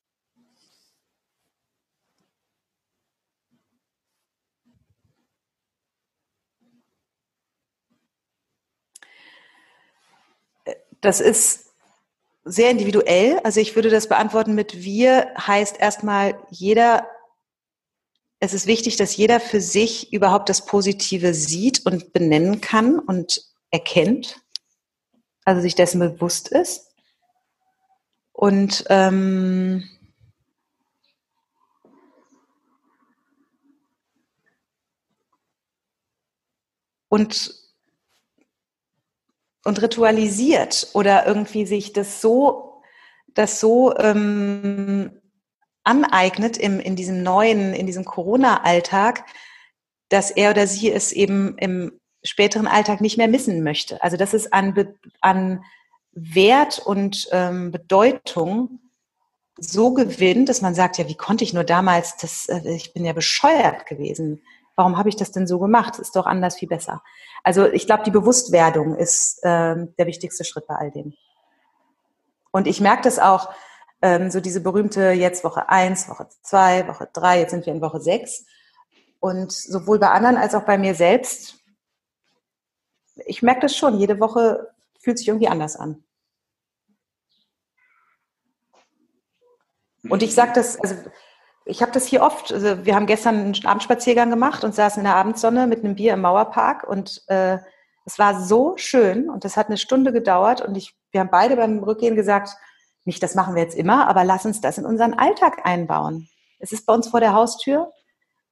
Speaker 4: Das ist sehr individuell. Also ich würde das beantworten mit wir heißt erstmal jeder, es ist wichtig, dass jeder für sich überhaupt das Positive sieht und benennen kann und erkennt. Also sich dessen bewusst ist. Und ähm, und und ritualisiert oder irgendwie sich das so, das so ähm, aneignet im, in diesem neuen, in diesem Corona-Alltag, dass er oder sie es eben im späteren Alltag nicht mehr missen möchte. Also dass es an, an Wert und ähm, Bedeutung so gewinnt, dass man sagt, ja, wie konnte ich nur damals, das, äh, ich bin ja bescheuert gewesen. Warum habe ich das denn so gemacht? Ist doch anders viel besser. Also ich glaube, die Bewusstwerdung ist ähm, der wichtigste Schritt bei all dem. Und ich merke das auch, ähm, so diese berühmte jetzt Woche eins, Woche zwei, Woche drei, jetzt sind wir in Woche sechs. Und sowohl bei anderen als auch bei mir selbst, ich merke das schon, jede Woche fühlt sich irgendwie anders an. Und ich sage das, also ich habe das hier oft. Also wir haben gestern einen Abendspaziergang gemacht und saßen in der Abendsonne mit einem Bier im Mauerpark und äh, es war so schön und das hat eine Stunde gedauert und ich, wir haben beide beim Rückgehen gesagt, nicht, das machen wir jetzt immer, aber lass uns das in unseren Alltag einbauen. Es ist bei uns vor der Haustür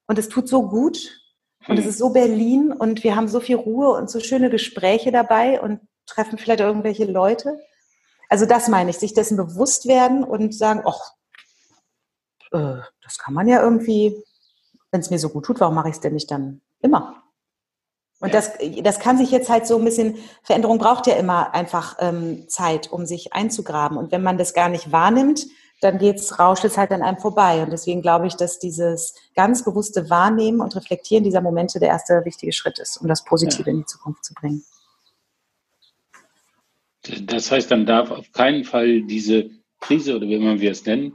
Speaker 4: und es tut so gut und es hm. ist so Berlin und wir haben so viel Ruhe und so schöne Gespräche dabei und treffen vielleicht irgendwelche Leute. Also das meine ich, sich dessen bewusst werden und sagen, ach, äh, das kann man ja irgendwie, wenn es mir so gut tut, warum mache ich es denn nicht dann immer? Und das, das kann sich jetzt halt so ein bisschen, Veränderung braucht ja immer einfach ähm, Zeit, um sich einzugraben. Und wenn man das gar nicht wahrnimmt, dann geht's, rauscht es halt an einem vorbei. Und deswegen glaube ich, dass dieses ganz bewusste Wahrnehmen und Reflektieren dieser Momente der erste wichtige Schritt ist, um das Positive ja. in die Zukunft zu bringen.
Speaker 3: Das heißt, dann darf auf keinen Fall diese Krise oder wie man wir es nennen,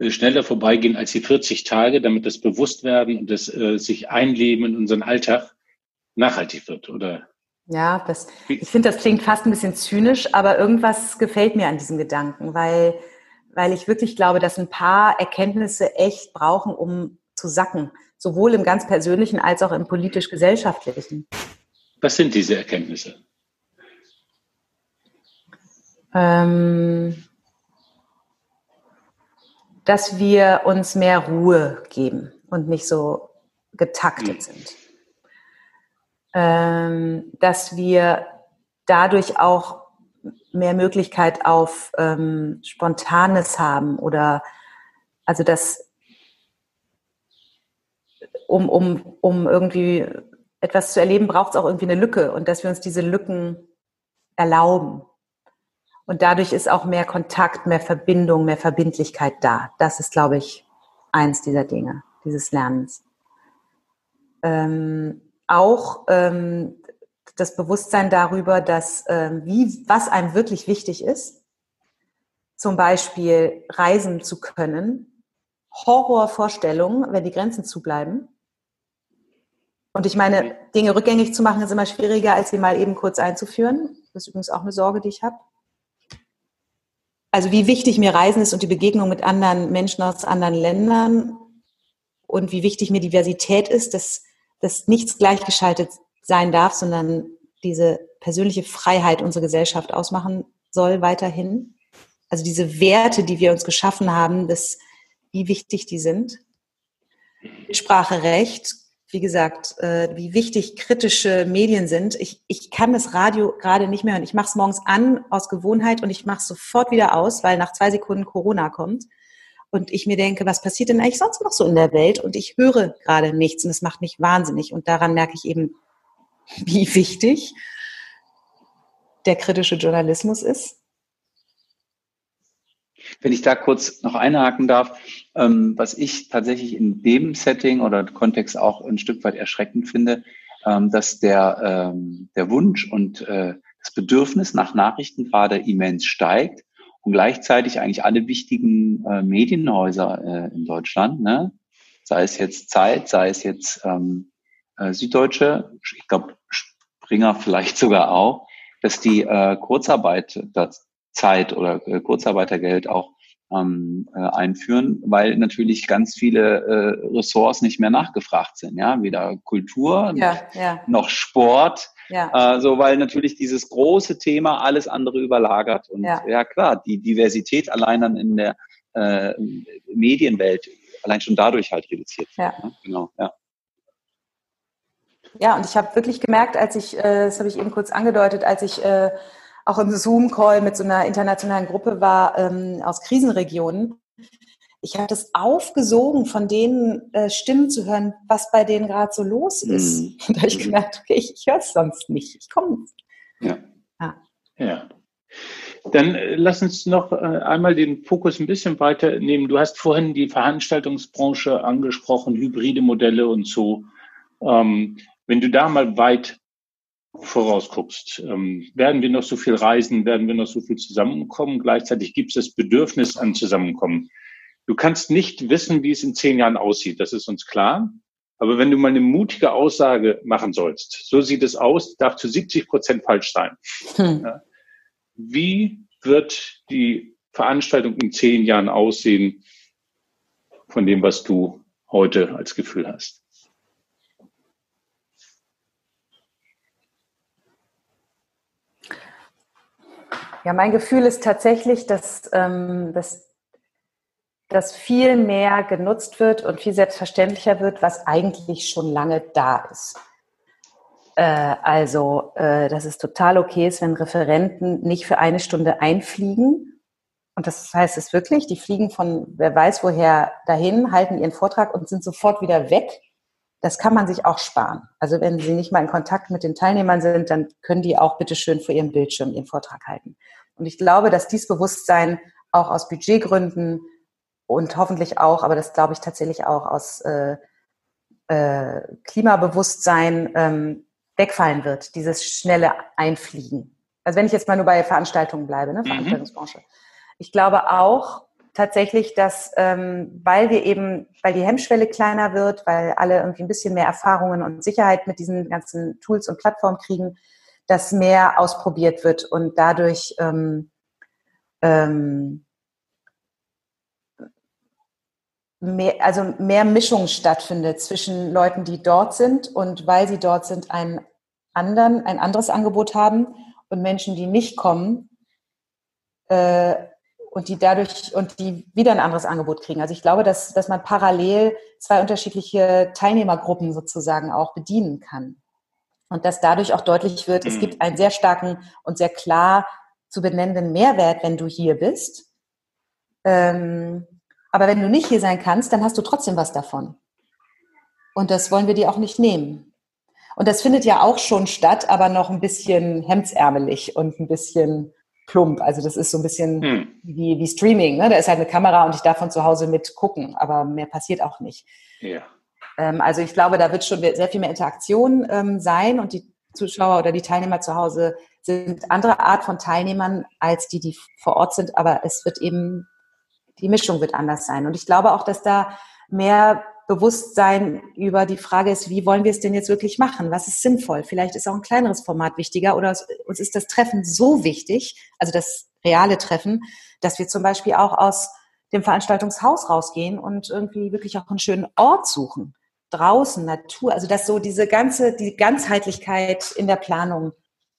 Speaker 3: schneller vorbeigehen als die 40 Tage, damit das Bewusstwerden und das äh, sich einleben in unseren Alltag nachhaltig wird, oder?
Speaker 4: Ja, das, ich finde, das klingt fast ein bisschen zynisch, aber irgendwas gefällt mir an diesem Gedanken, weil, weil ich wirklich glaube, dass ein paar Erkenntnisse echt brauchen, um zu sacken, sowohl im ganz persönlichen als auch im politisch-gesellschaftlichen.
Speaker 3: Was sind diese Erkenntnisse?
Speaker 4: Ähm, dass wir uns mehr Ruhe geben und nicht so getaktet mhm. sind. ähm, dass wir dadurch auch mehr Möglichkeit auf ähm, Spontanes haben oder also das um, um, um irgendwie etwas zu erleben, braucht es auch irgendwie eine Lücke und dass wir uns diese Lücken erlauben. Und dadurch ist auch mehr Kontakt, mehr Verbindung, mehr Verbindlichkeit da. Das ist, glaube ich, eins dieser Dinge, dieses Lernens. Ähm, auch ähm, das Bewusstsein darüber, dass ähm, wie, was einem wirklich wichtig ist, zum Beispiel reisen zu können, Horrorvorstellungen, wenn die Grenzen zubleiben. Und ich meine, Dinge rückgängig zu machen, ist immer schwieriger, als sie mal eben kurz einzuführen. Das ist übrigens auch eine Sorge, die ich habe. Also wie wichtig mir Reisen ist und die Begegnung mit anderen Menschen aus anderen Ländern und wie wichtig mir Diversität ist, dass, dass nichts gleichgeschaltet sein darf, sondern diese persönliche Freiheit unsere Gesellschaft ausmachen soll weiterhin. Also diese Werte, die wir uns geschaffen haben, das, wie wichtig die sind. Spracherecht, wie gesagt, äh, wie wichtig kritische Medien sind. Ich, ich kann das Radio gerade nicht mehr hören. Ich mache es morgens an aus Gewohnheit und ich mache es sofort wieder aus, weil nach zwei Sekunden Corona kommt. Und ich mir denke, was passiert denn eigentlich sonst noch so in der Welt? Und ich höre gerade nichts und es macht mich wahnsinnig. Und daran merke ich eben, wie wichtig der kritische Journalismus ist?
Speaker 2: Wenn ich da kurz noch einhaken darf, ähm, was ich tatsächlich in dem Setting oder Kontext auch ein Stück weit erschreckend finde, ähm, dass der, ähm, der Wunsch und äh, das Bedürfnis nach Nachrichten gerade immens steigt und gleichzeitig eigentlich alle wichtigen äh, Medienhäuser äh, in Deutschland, ne, sei es jetzt Zeit, sei es jetzt ähm, äh, Süddeutsche, ich glaube Springer vielleicht sogar auch, dass die äh, Kurzarbeit das Zeit oder äh, Kurzarbeitergeld auch ähm, äh, einführen, weil natürlich ganz viele äh, Ressorts nicht mehr nachgefragt sind. Ja, weder Kultur
Speaker 4: ja, ja.
Speaker 2: noch Sport. Ja. Äh, so, weil natürlich dieses große Thema alles andere überlagert. Und ja, klar, die Diversität allein dann in der äh, Medienwelt allein schon dadurch halt reduziert.
Speaker 4: Ja. ja. Genau, ja. Ja, und ich habe wirklich gemerkt, als ich, äh, das habe ich eben kurz angedeutet, als ich äh, auch im Zoom-Call mit so einer internationalen Gruppe war ähm, aus Krisenregionen, ich habe das aufgesogen, von denen äh, Stimmen zu hören, was bei denen gerade so los ist. Mhm. Und da habe ich gemerkt, okay, ich, ich höre es sonst nicht. Ich komme nicht.
Speaker 3: Ja. ja. ja. Dann äh, lass uns noch äh, einmal den Fokus ein bisschen weiter nehmen. Du hast vorhin die Veranstaltungsbranche angesprochen, hybride Modelle und so. Ähm, wenn du da mal weit vorausguckst, ähm, werden wir noch so viel reisen, werden wir noch so viel zusammenkommen, gleichzeitig gibt es das Bedürfnis an Zusammenkommen. Du kannst nicht wissen, wie es in zehn Jahren aussieht, das ist uns klar. Aber wenn du mal eine mutige Aussage machen sollst, so sieht es aus, darf zu 70 Prozent falsch sein. Hm. Wie wird die Veranstaltung in zehn Jahren aussehen von dem, was du heute als Gefühl hast?
Speaker 4: Ja, mein Gefühl ist tatsächlich, dass, ähm, dass, dass viel mehr genutzt wird und viel selbstverständlicher wird, was eigentlich schon lange da ist. Äh, also, äh, dass es total okay ist, wenn Referenten nicht für eine Stunde einfliegen. Und das heißt es wirklich, die fliegen von wer weiß woher dahin, halten ihren Vortrag und sind sofort wieder weg das kann man sich auch sparen. Also wenn Sie nicht mal in Kontakt mit den Teilnehmern sind, dann können die auch bitteschön vor Ihrem Bildschirm Ihren Vortrag halten. Und ich glaube, dass dies Bewusstsein auch aus Budgetgründen und hoffentlich auch, aber das glaube ich tatsächlich auch aus äh, äh, Klimabewusstsein ähm, wegfallen wird, dieses schnelle Einfliegen. Also wenn ich jetzt mal nur bei Veranstaltungen bleibe, ne, mhm. Veranstaltungsbranche. Mhm. Ich glaube auch, tatsächlich, dass ähm, weil wir eben, weil die Hemmschwelle kleiner wird, weil alle irgendwie ein bisschen mehr Erfahrungen und Sicherheit mit diesen ganzen Tools und Plattformen kriegen, dass mehr ausprobiert wird und dadurch ähm, ähm, mehr, also mehr Mischung stattfindet zwischen Leuten, die dort sind und weil sie dort sind, einen anderen, ein anderes Angebot haben und Menschen, die nicht kommen, äh, und die dadurch und die wieder ein anderes Angebot kriegen. Also ich glaube, dass, dass man parallel zwei unterschiedliche Teilnehmergruppen sozusagen auch bedienen kann. Und dass dadurch auch deutlich wird, es
Speaker 3: Mhm.
Speaker 4: gibt einen sehr starken und sehr klar zu benennenden Mehrwert, wenn du hier bist. Ähm, aber wenn du nicht hier sein kannst, dann hast du trotzdem was davon. Und das wollen wir dir auch nicht nehmen. Und das findet ja auch schon statt, aber noch ein bisschen hemdsärmelig und ein bisschen plump. Also das ist so ein bisschen
Speaker 3: Hm.
Speaker 4: wie, wie Streaming. Ne? Da ist halt eine Kamera und ich darf von zu Hause mit gucken, aber mehr passiert auch nicht.
Speaker 3: Ja.
Speaker 4: Ähm, also ich glaube, da wird schon sehr viel mehr Interaktion ähm, sein und die Zuschauer oder die Teilnehmer zu Hause sind andere Art von Teilnehmern als die, die vor Ort sind, aber es wird eben, die Mischung wird anders sein. Und ich glaube auch, dass da mehr Bewusstsein über die Frage ist, wie wollen wir es denn jetzt wirklich machen? Was ist sinnvoll? Vielleicht ist auch ein kleineres Format wichtiger oder uns ist das Treffen so wichtig, also das reale Treffen, dass wir zum Beispiel auch aus dem Veranstaltungshaus rausgehen und irgendwie wirklich auch einen schönen Ort suchen. Draußen, Natur, also dass so diese ganze, die Ganzheitlichkeit in der Planung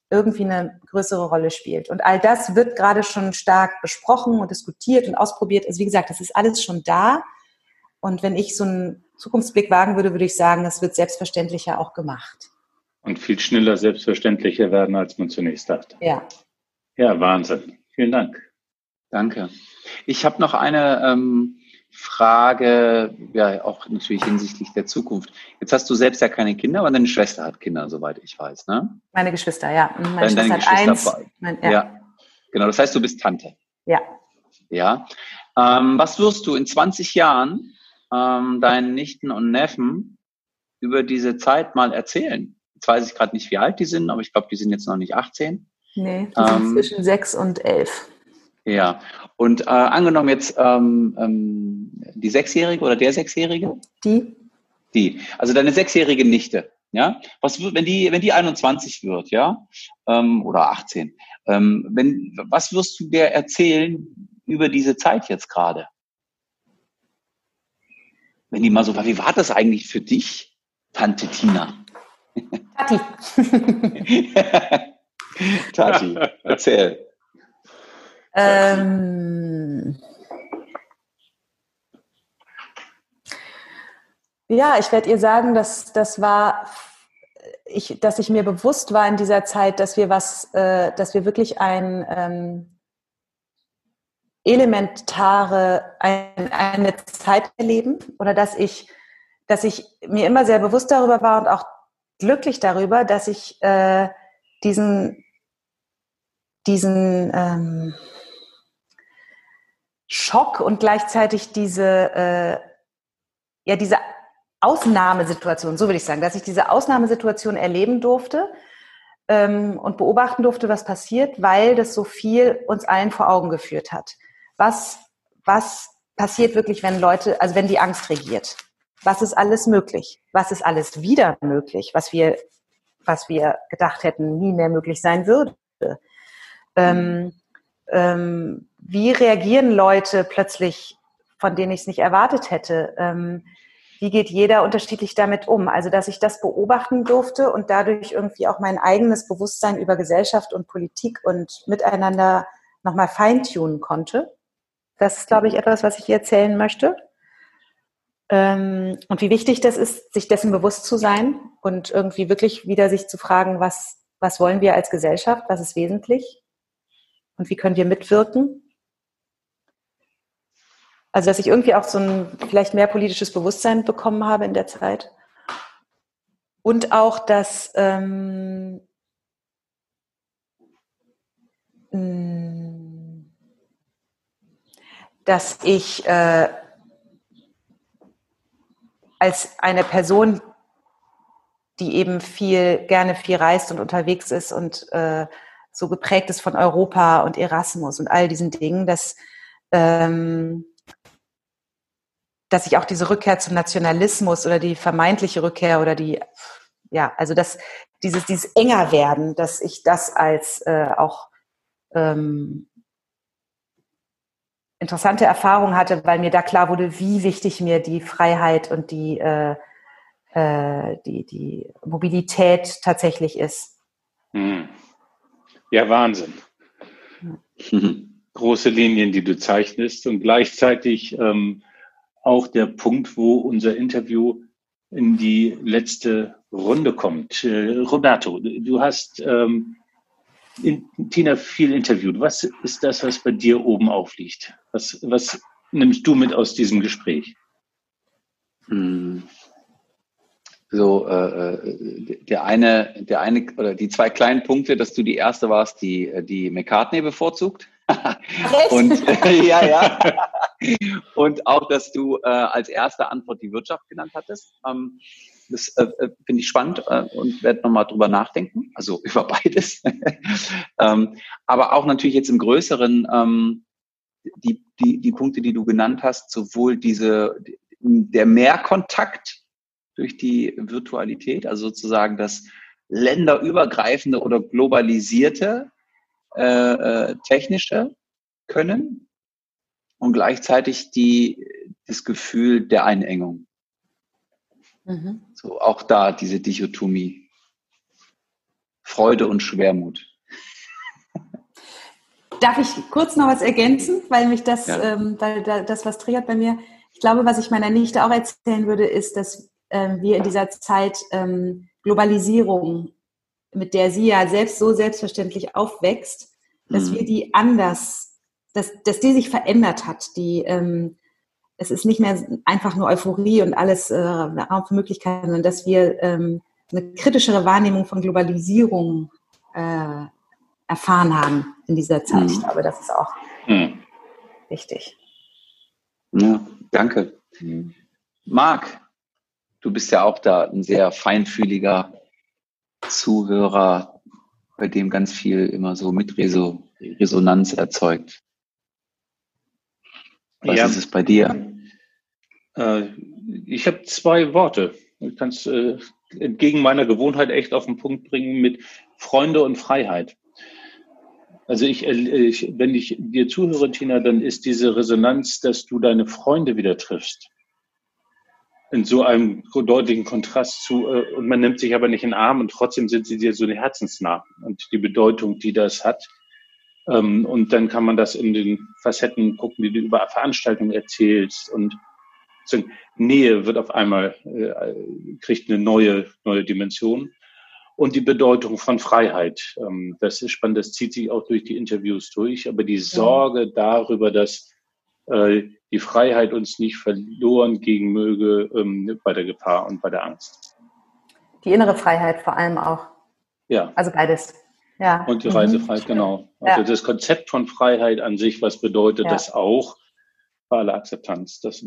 Speaker 4: irgendwie eine größere Rolle spielt. Und all das wird gerade schon stark besprochen und diskutiert und ausprobiert. Also wie gesagt, das ist alles schon da. Und wenn ich so einen Zukunftsblick wagen würde, würde ich sagen, es wird selbstverständlicher auch gemacht.
Speaker 3: Und viel schneller selbstverständlicher werden, als man zunächst dachte.
Speaker 4: Ja.
Speaker 3: Ja, Wahnsinn. Vielen Dank.
Speaker 2: Danke. Ich habe noch eine ähm, Frage, ja, auch natürlich hinsichtlich der Zukunft. Jetzt hast du selbst ja keine Kinder, aber deine Schwester hat Kinder, soweit ich weiß, ne?
Speaker 4: Meine Geschwister, ja. Meine
Speaker 2: Deine-
Speaker 4: Schwester hat
Speaker 2: Geschwister
Speaker 4: eins. Mein,
Speaker 2: Ja.
Speaker 4: ja.
Speaker 2: Genau, das heißt, du bist Tante.
Speaker 4: ja.
Speaker 2: Ja. Ähm, was wirst du in 20 Jahren ähm, deinen Nichten und Neffen über diese Zeit mal erzählen? Jetzt weiß ich gerade nicht, wie alt die sind, aber ich glaube, die sind jetzt noch nicht 18.
Speaker 4: Nee, die sind
Speaker 2: Ähm,
Speaker 4: zwischen sechs und elf.
Speaker 2: Ja. Und äh, angenommen jetzt ähm, ähm, die Sechsjährige oder der Sechsjährige?
Speaker 4: Die?
Speaker 2: Die. Also deine sechsjährige Nichte. Ja. Was wird, wenn die, wenn die 21 wird, ja? Ähm, oder 18. Ähm, wenn, was wirst du der erzählen über diese Zeit jetzt gerade? Wenn die mal so, wie war das eigentlich für dich, Tante Tina?
Speaker 4: Tati.
Speaker 2: Tati, erzähl.
Speaker 4: ähm, ja, ich werde ihr sagen, dass das war, ich, dass ich mir bewusst war in dieser Zeit, dass wir was, äh, dass wir wirklich ein ähm, elementare ein, eine Zeit erleben oder dass ich, dass ich mir immer sehr bewusst darüber war und auch glücklich darüber, dass ich äh, diesen diesen ähm, Schock und gleichzeitig diese äh, ja diese Ausnahmesituation, so würde ich sagen, dass ich diese Ausnahmesituation erleben durfte ähm, und beobachten durfte, was passiert, weil das so viel uns allen vor Augen geführt hat. Was, was passiert wirklich, wenn Leute, also wenn die Angst regiert? Was ist alles möglich? Was ist alles wieder möglich, was wir, was wir gedacht hätten, nie mehr möglich sein würde? Ähm, ähm, wie reagieren Leute plötzlich, von denen ich es nicht erwartet hätte? Ähm, wie geht jeder unterschiedlich damit um? Also, dass ich das beobachten durfte und dadurch irgendwie auch mein eigenes Bewusstsein über Gesellschaft und Politik und Miteinander nochmal feintunen konnte. Das ist, glaube ich, etwas, was ich hier erzählen möchte. Ähm, und wie wichtig das ist, sich dessen bewusst zu sein und irgendwie wirklich wieder sich zu fragen, was, was wollen wir als Gesellschaft, was ist wesentlich und wie können wir mitwirken. Also, dass ich irgendwie auch so ein vielleicht mehr politisches Bewusstsein bekommen habe in der Zeit. Und auch, dass, ähm, dass ich äh, als eine Person, die eben viel, gerne viel reist und unterwegs ist und äh, so geprägt ist von Europa und Erasmus und all diesen Dingen, dass, ähm, dass ich auch diese Rückkehr zum Nationalismus oder die vermeintliche Rückkehr oder die, ja, also dass dieses, dieses enger werden, dass ich das als äh, auch ähm, interessante Erfahrung hatte, weil mir da klar wurde, wie wichtig mir die Freiheit und die, äh, äh, die, die Mobilität tatsächlich ist.
Speaker 3: Hm. Ja, Wahnsinn. Große Linien, die du zeichnest und gleichzeitig ähm, auch der Punkt, wo unser Interview in die letzte Runde kommt. Äh, Roberto, du hast ähm, in, Tina viel interviewt. Was ist das, was bei dir oben aufliegt? Was, was nimmst du mit aus diesem Gespräch?
Speaker 2: Hm. So, äh, äh, der eine, der eine oder die zwei kleinen Punkte, dass du die erste warst, die, die McCartney bevorzugt. und ja, ja. Und auch, dass du äh, als erste Antwort die Wirtschaft genannt hattest. Ähm, das äh, äh finde ich spannend äh, und werde nochmal drüber nachdenken, also über beides. ähm, aber auch natürlich jetzt im Größeren ähm, die, die, die Punkte, die du genannt hast, sowohl diese, der Mehrkontakt durch die Virtualität, also sozusagen das länderübergreifende oder globalisierte äh, äh, technische Können und gleichzeitig die, das Gefühl der Einengung. Mhm. So auch da diese Dichotomie. Freude und Schwermut.
Speaker 4: Darf ich kurz noch was ergänzen, weil mich das, ja. ähm, weil da, das was triggert bei mir. Ich glaube, was ich meiner Nichte auch erzählen würde, ist, dass ähm, wir in dieser Zeit ähm, Globalisierung, mit der sie ja selbst so selbstverständlich aufwächst, dass mhm. wir die anders, dass, dass die sich verändert hat. Die, ähm, es ist nicht mehr einfach nur Euphorie und alles äh, Raum für Möglichkeiten, sondern dass wir ähm, eine kritischere Wahrnehmung von Globalisierung äh, erfahren haben in dieser Zeit. Mhm. Ich glaube, das ist auch mhm. wichtig.
Speaker 2: Ja, danke. Mhm. Marc, du bist ja auch da ein sehr feinfühliger Zuhörer, bei dem ganz viel immer so mit Resonanz erzeugt. Was ja. ist es bei dir?
Speaker 3: Äh, ich habe zwei Worte. Ich kann es äh, entgegen meiner Gewohnheit echt auf den Punkt bringen mit Freunde und Freiheit. Also ich, äh, ich, wenn ich dir zuhöre, Tina, dann ist diese Resonanz, dass du deine Freunde wieder triffst in so einem deutlichen Kontrast zu, äh, und man nimmt sich aber nicht in den Arm und trotzdem sind sie dir so herzensnah und die Bedeutung, die das hat. Ähm, und dann kann man das in den Facetten gucken, die du über Veranstaltungen erzählst und so Nähe wird auf einmal, äh, kriegt eine neue, neue Dimension. Und die Bedeutung von Freiheit. Ähm, das ist spannend, das zieht sich auch durch die Interviews durch, aber die Sorge darüber, dass äh, die Freiheit uns nicht verloren gehen möge ähm, bei der Gefahr und bei der Angst.
Speaker 4: Die innere Freiheit vor allem auch.
Speaker 3: Ja.
Speaker 4: Also beides.
Speaker 3: Ja. Und die Reisefreiheit, mhm. genau. Also ja. das Konzept von Freiheit an sich, was bedeutet ja. das auch? Bei aller Akzeptanz. Das,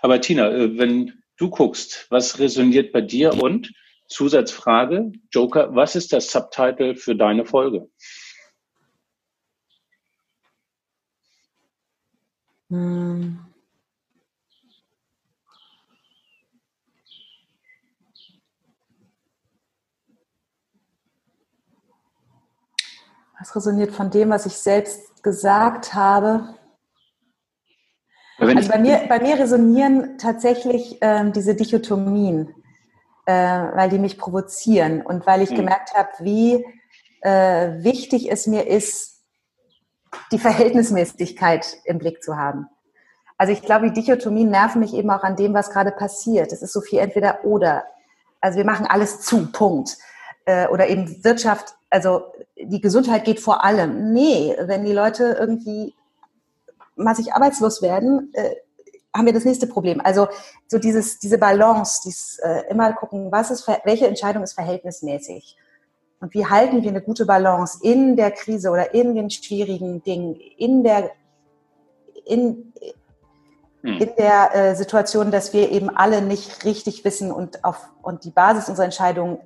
Speaker 3: aber Tina, äh, wenn du guckst, was resoniert bei dir und Zusatzfrage, Joker, was ist das Subtitle für deine Folge?
Speaker 4: Hm. Was resoniert von dem, was ich selbst gesagt habe? Also bei mir, bei mir resonieren tatsächlich ähm, diese Dichotomien, äh, weil die mich provozieren und weil ich mhm. gemerkt habe, wie äh, wichtig es mir ist, die Verhältnismäßigkeit im Blick zu haben. Also ich glaube, die Dichotomien nerven mich eben auch an dem, was gerade passiert. Es ist so viel entweder oder. Also wir machen alles zu, Punkt. Äh, oder eben Wirtschaft, also die Gesundheit geht vor allem. Nee, wenn die Leute irgendwie massig arbeitslos werden, äh, haben wir das nächste Problem. Also so dieses, diese Balance, dieses äh, immer gucken, was ist, welche Entscheidung ist verhältnismäßig. Und wie halten wir eine gute Balance in der Krise oder in den schwierigen Dingen, in der, in, hm. in der äh, Situation, dass wir eben alle nicht richtig wissen und, auf, und die Basis unserer Entscheidung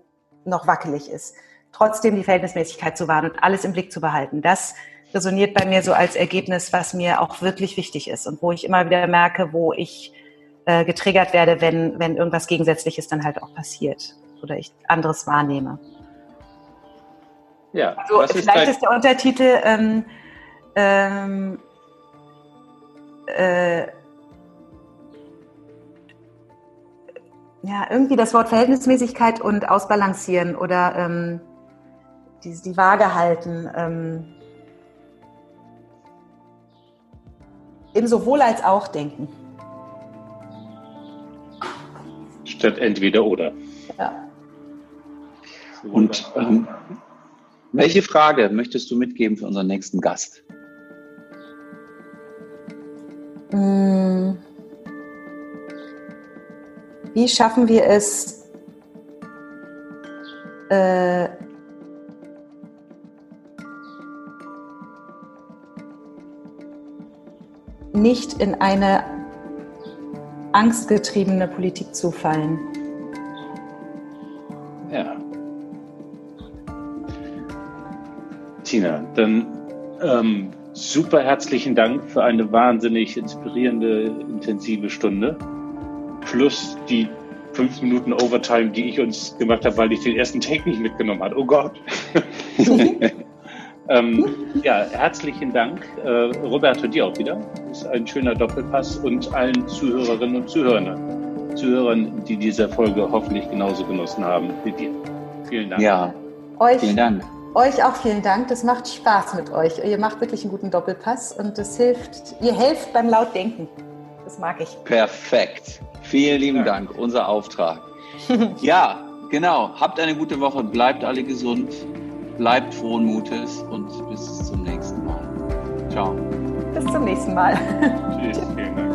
Speaker 4: noch wackelig ist. Trotzdem die Verhältnismäßigkeit zu wahren und alles im Blick zu behalten. Das resoniert bei mir so als Ergebnis, was mir auch wirklich wichtig ist und wo ich immer wieder merke, wo ich äh, getriggert werde, wenn, wenn irgendwas Gegensätzliches dann halt auch passiert oder ich anderes wahrnehme. Ja, also vielleicht ist, ist, der Untertitel ähm, ähm, äh, ja, irgendwie das Wort Verhältnismäßigkeit und Ausbalancieren oder ähm, die, die Waage halten. Ähm, Im sowohl als auch denken.
Speaker 3: statt entweder oder.
Speaker 4: Ja.
Speaker 2: Und ähm, welche Frage möchtest du mitgeben für unseren nächsten Gast?
Speaker 4: Mm. Wie schaffen wir es, äh, nicht in eine angstgetriebene Politik zu fallen?
Speaker 3: Ja. Tina, dann ähm, super herzlichen Dank für eine wahnsinnig inspirierende, intensive Stunde. Plus die fünf Minuten Overtime, die ich uns gemacht habe, weil ich den ersten Take nicht mitgenommen habe. Oh Gott. ähm, ja, herzlichen Dank. Äh, Roberto, dir auch wieder. Das ist ein schöner Doppelpass und allen Zuhörerinnen und Zuhörern, Zuhörern, die diese Folge hoffentlich genauso genossen haben wie dir. Vielen Dank.
Speaker 2: Ja,
Speaker 4: Euch,
Speaker 2: vielen Dank.
Speaker 4: euch auch vielen Dank. Das macht Spaß mit euch. Ihr macht wirklich einen guten Doppelpass und das hilft, ihr helft beim Lautdenken. Das mag ich.
Speaker 2: Perfekt. Vielen lieben Dank. Unser Auftrag. ja, genau. Habt eine gute Woche. Bleibt alle gesund. Bleibt frohen Mutes und bis zum nächsten Mal. Ciao.
Speaker 4: Bis zum nächsten Mal.
Speaker 3: Tschüss. Vielen Dank.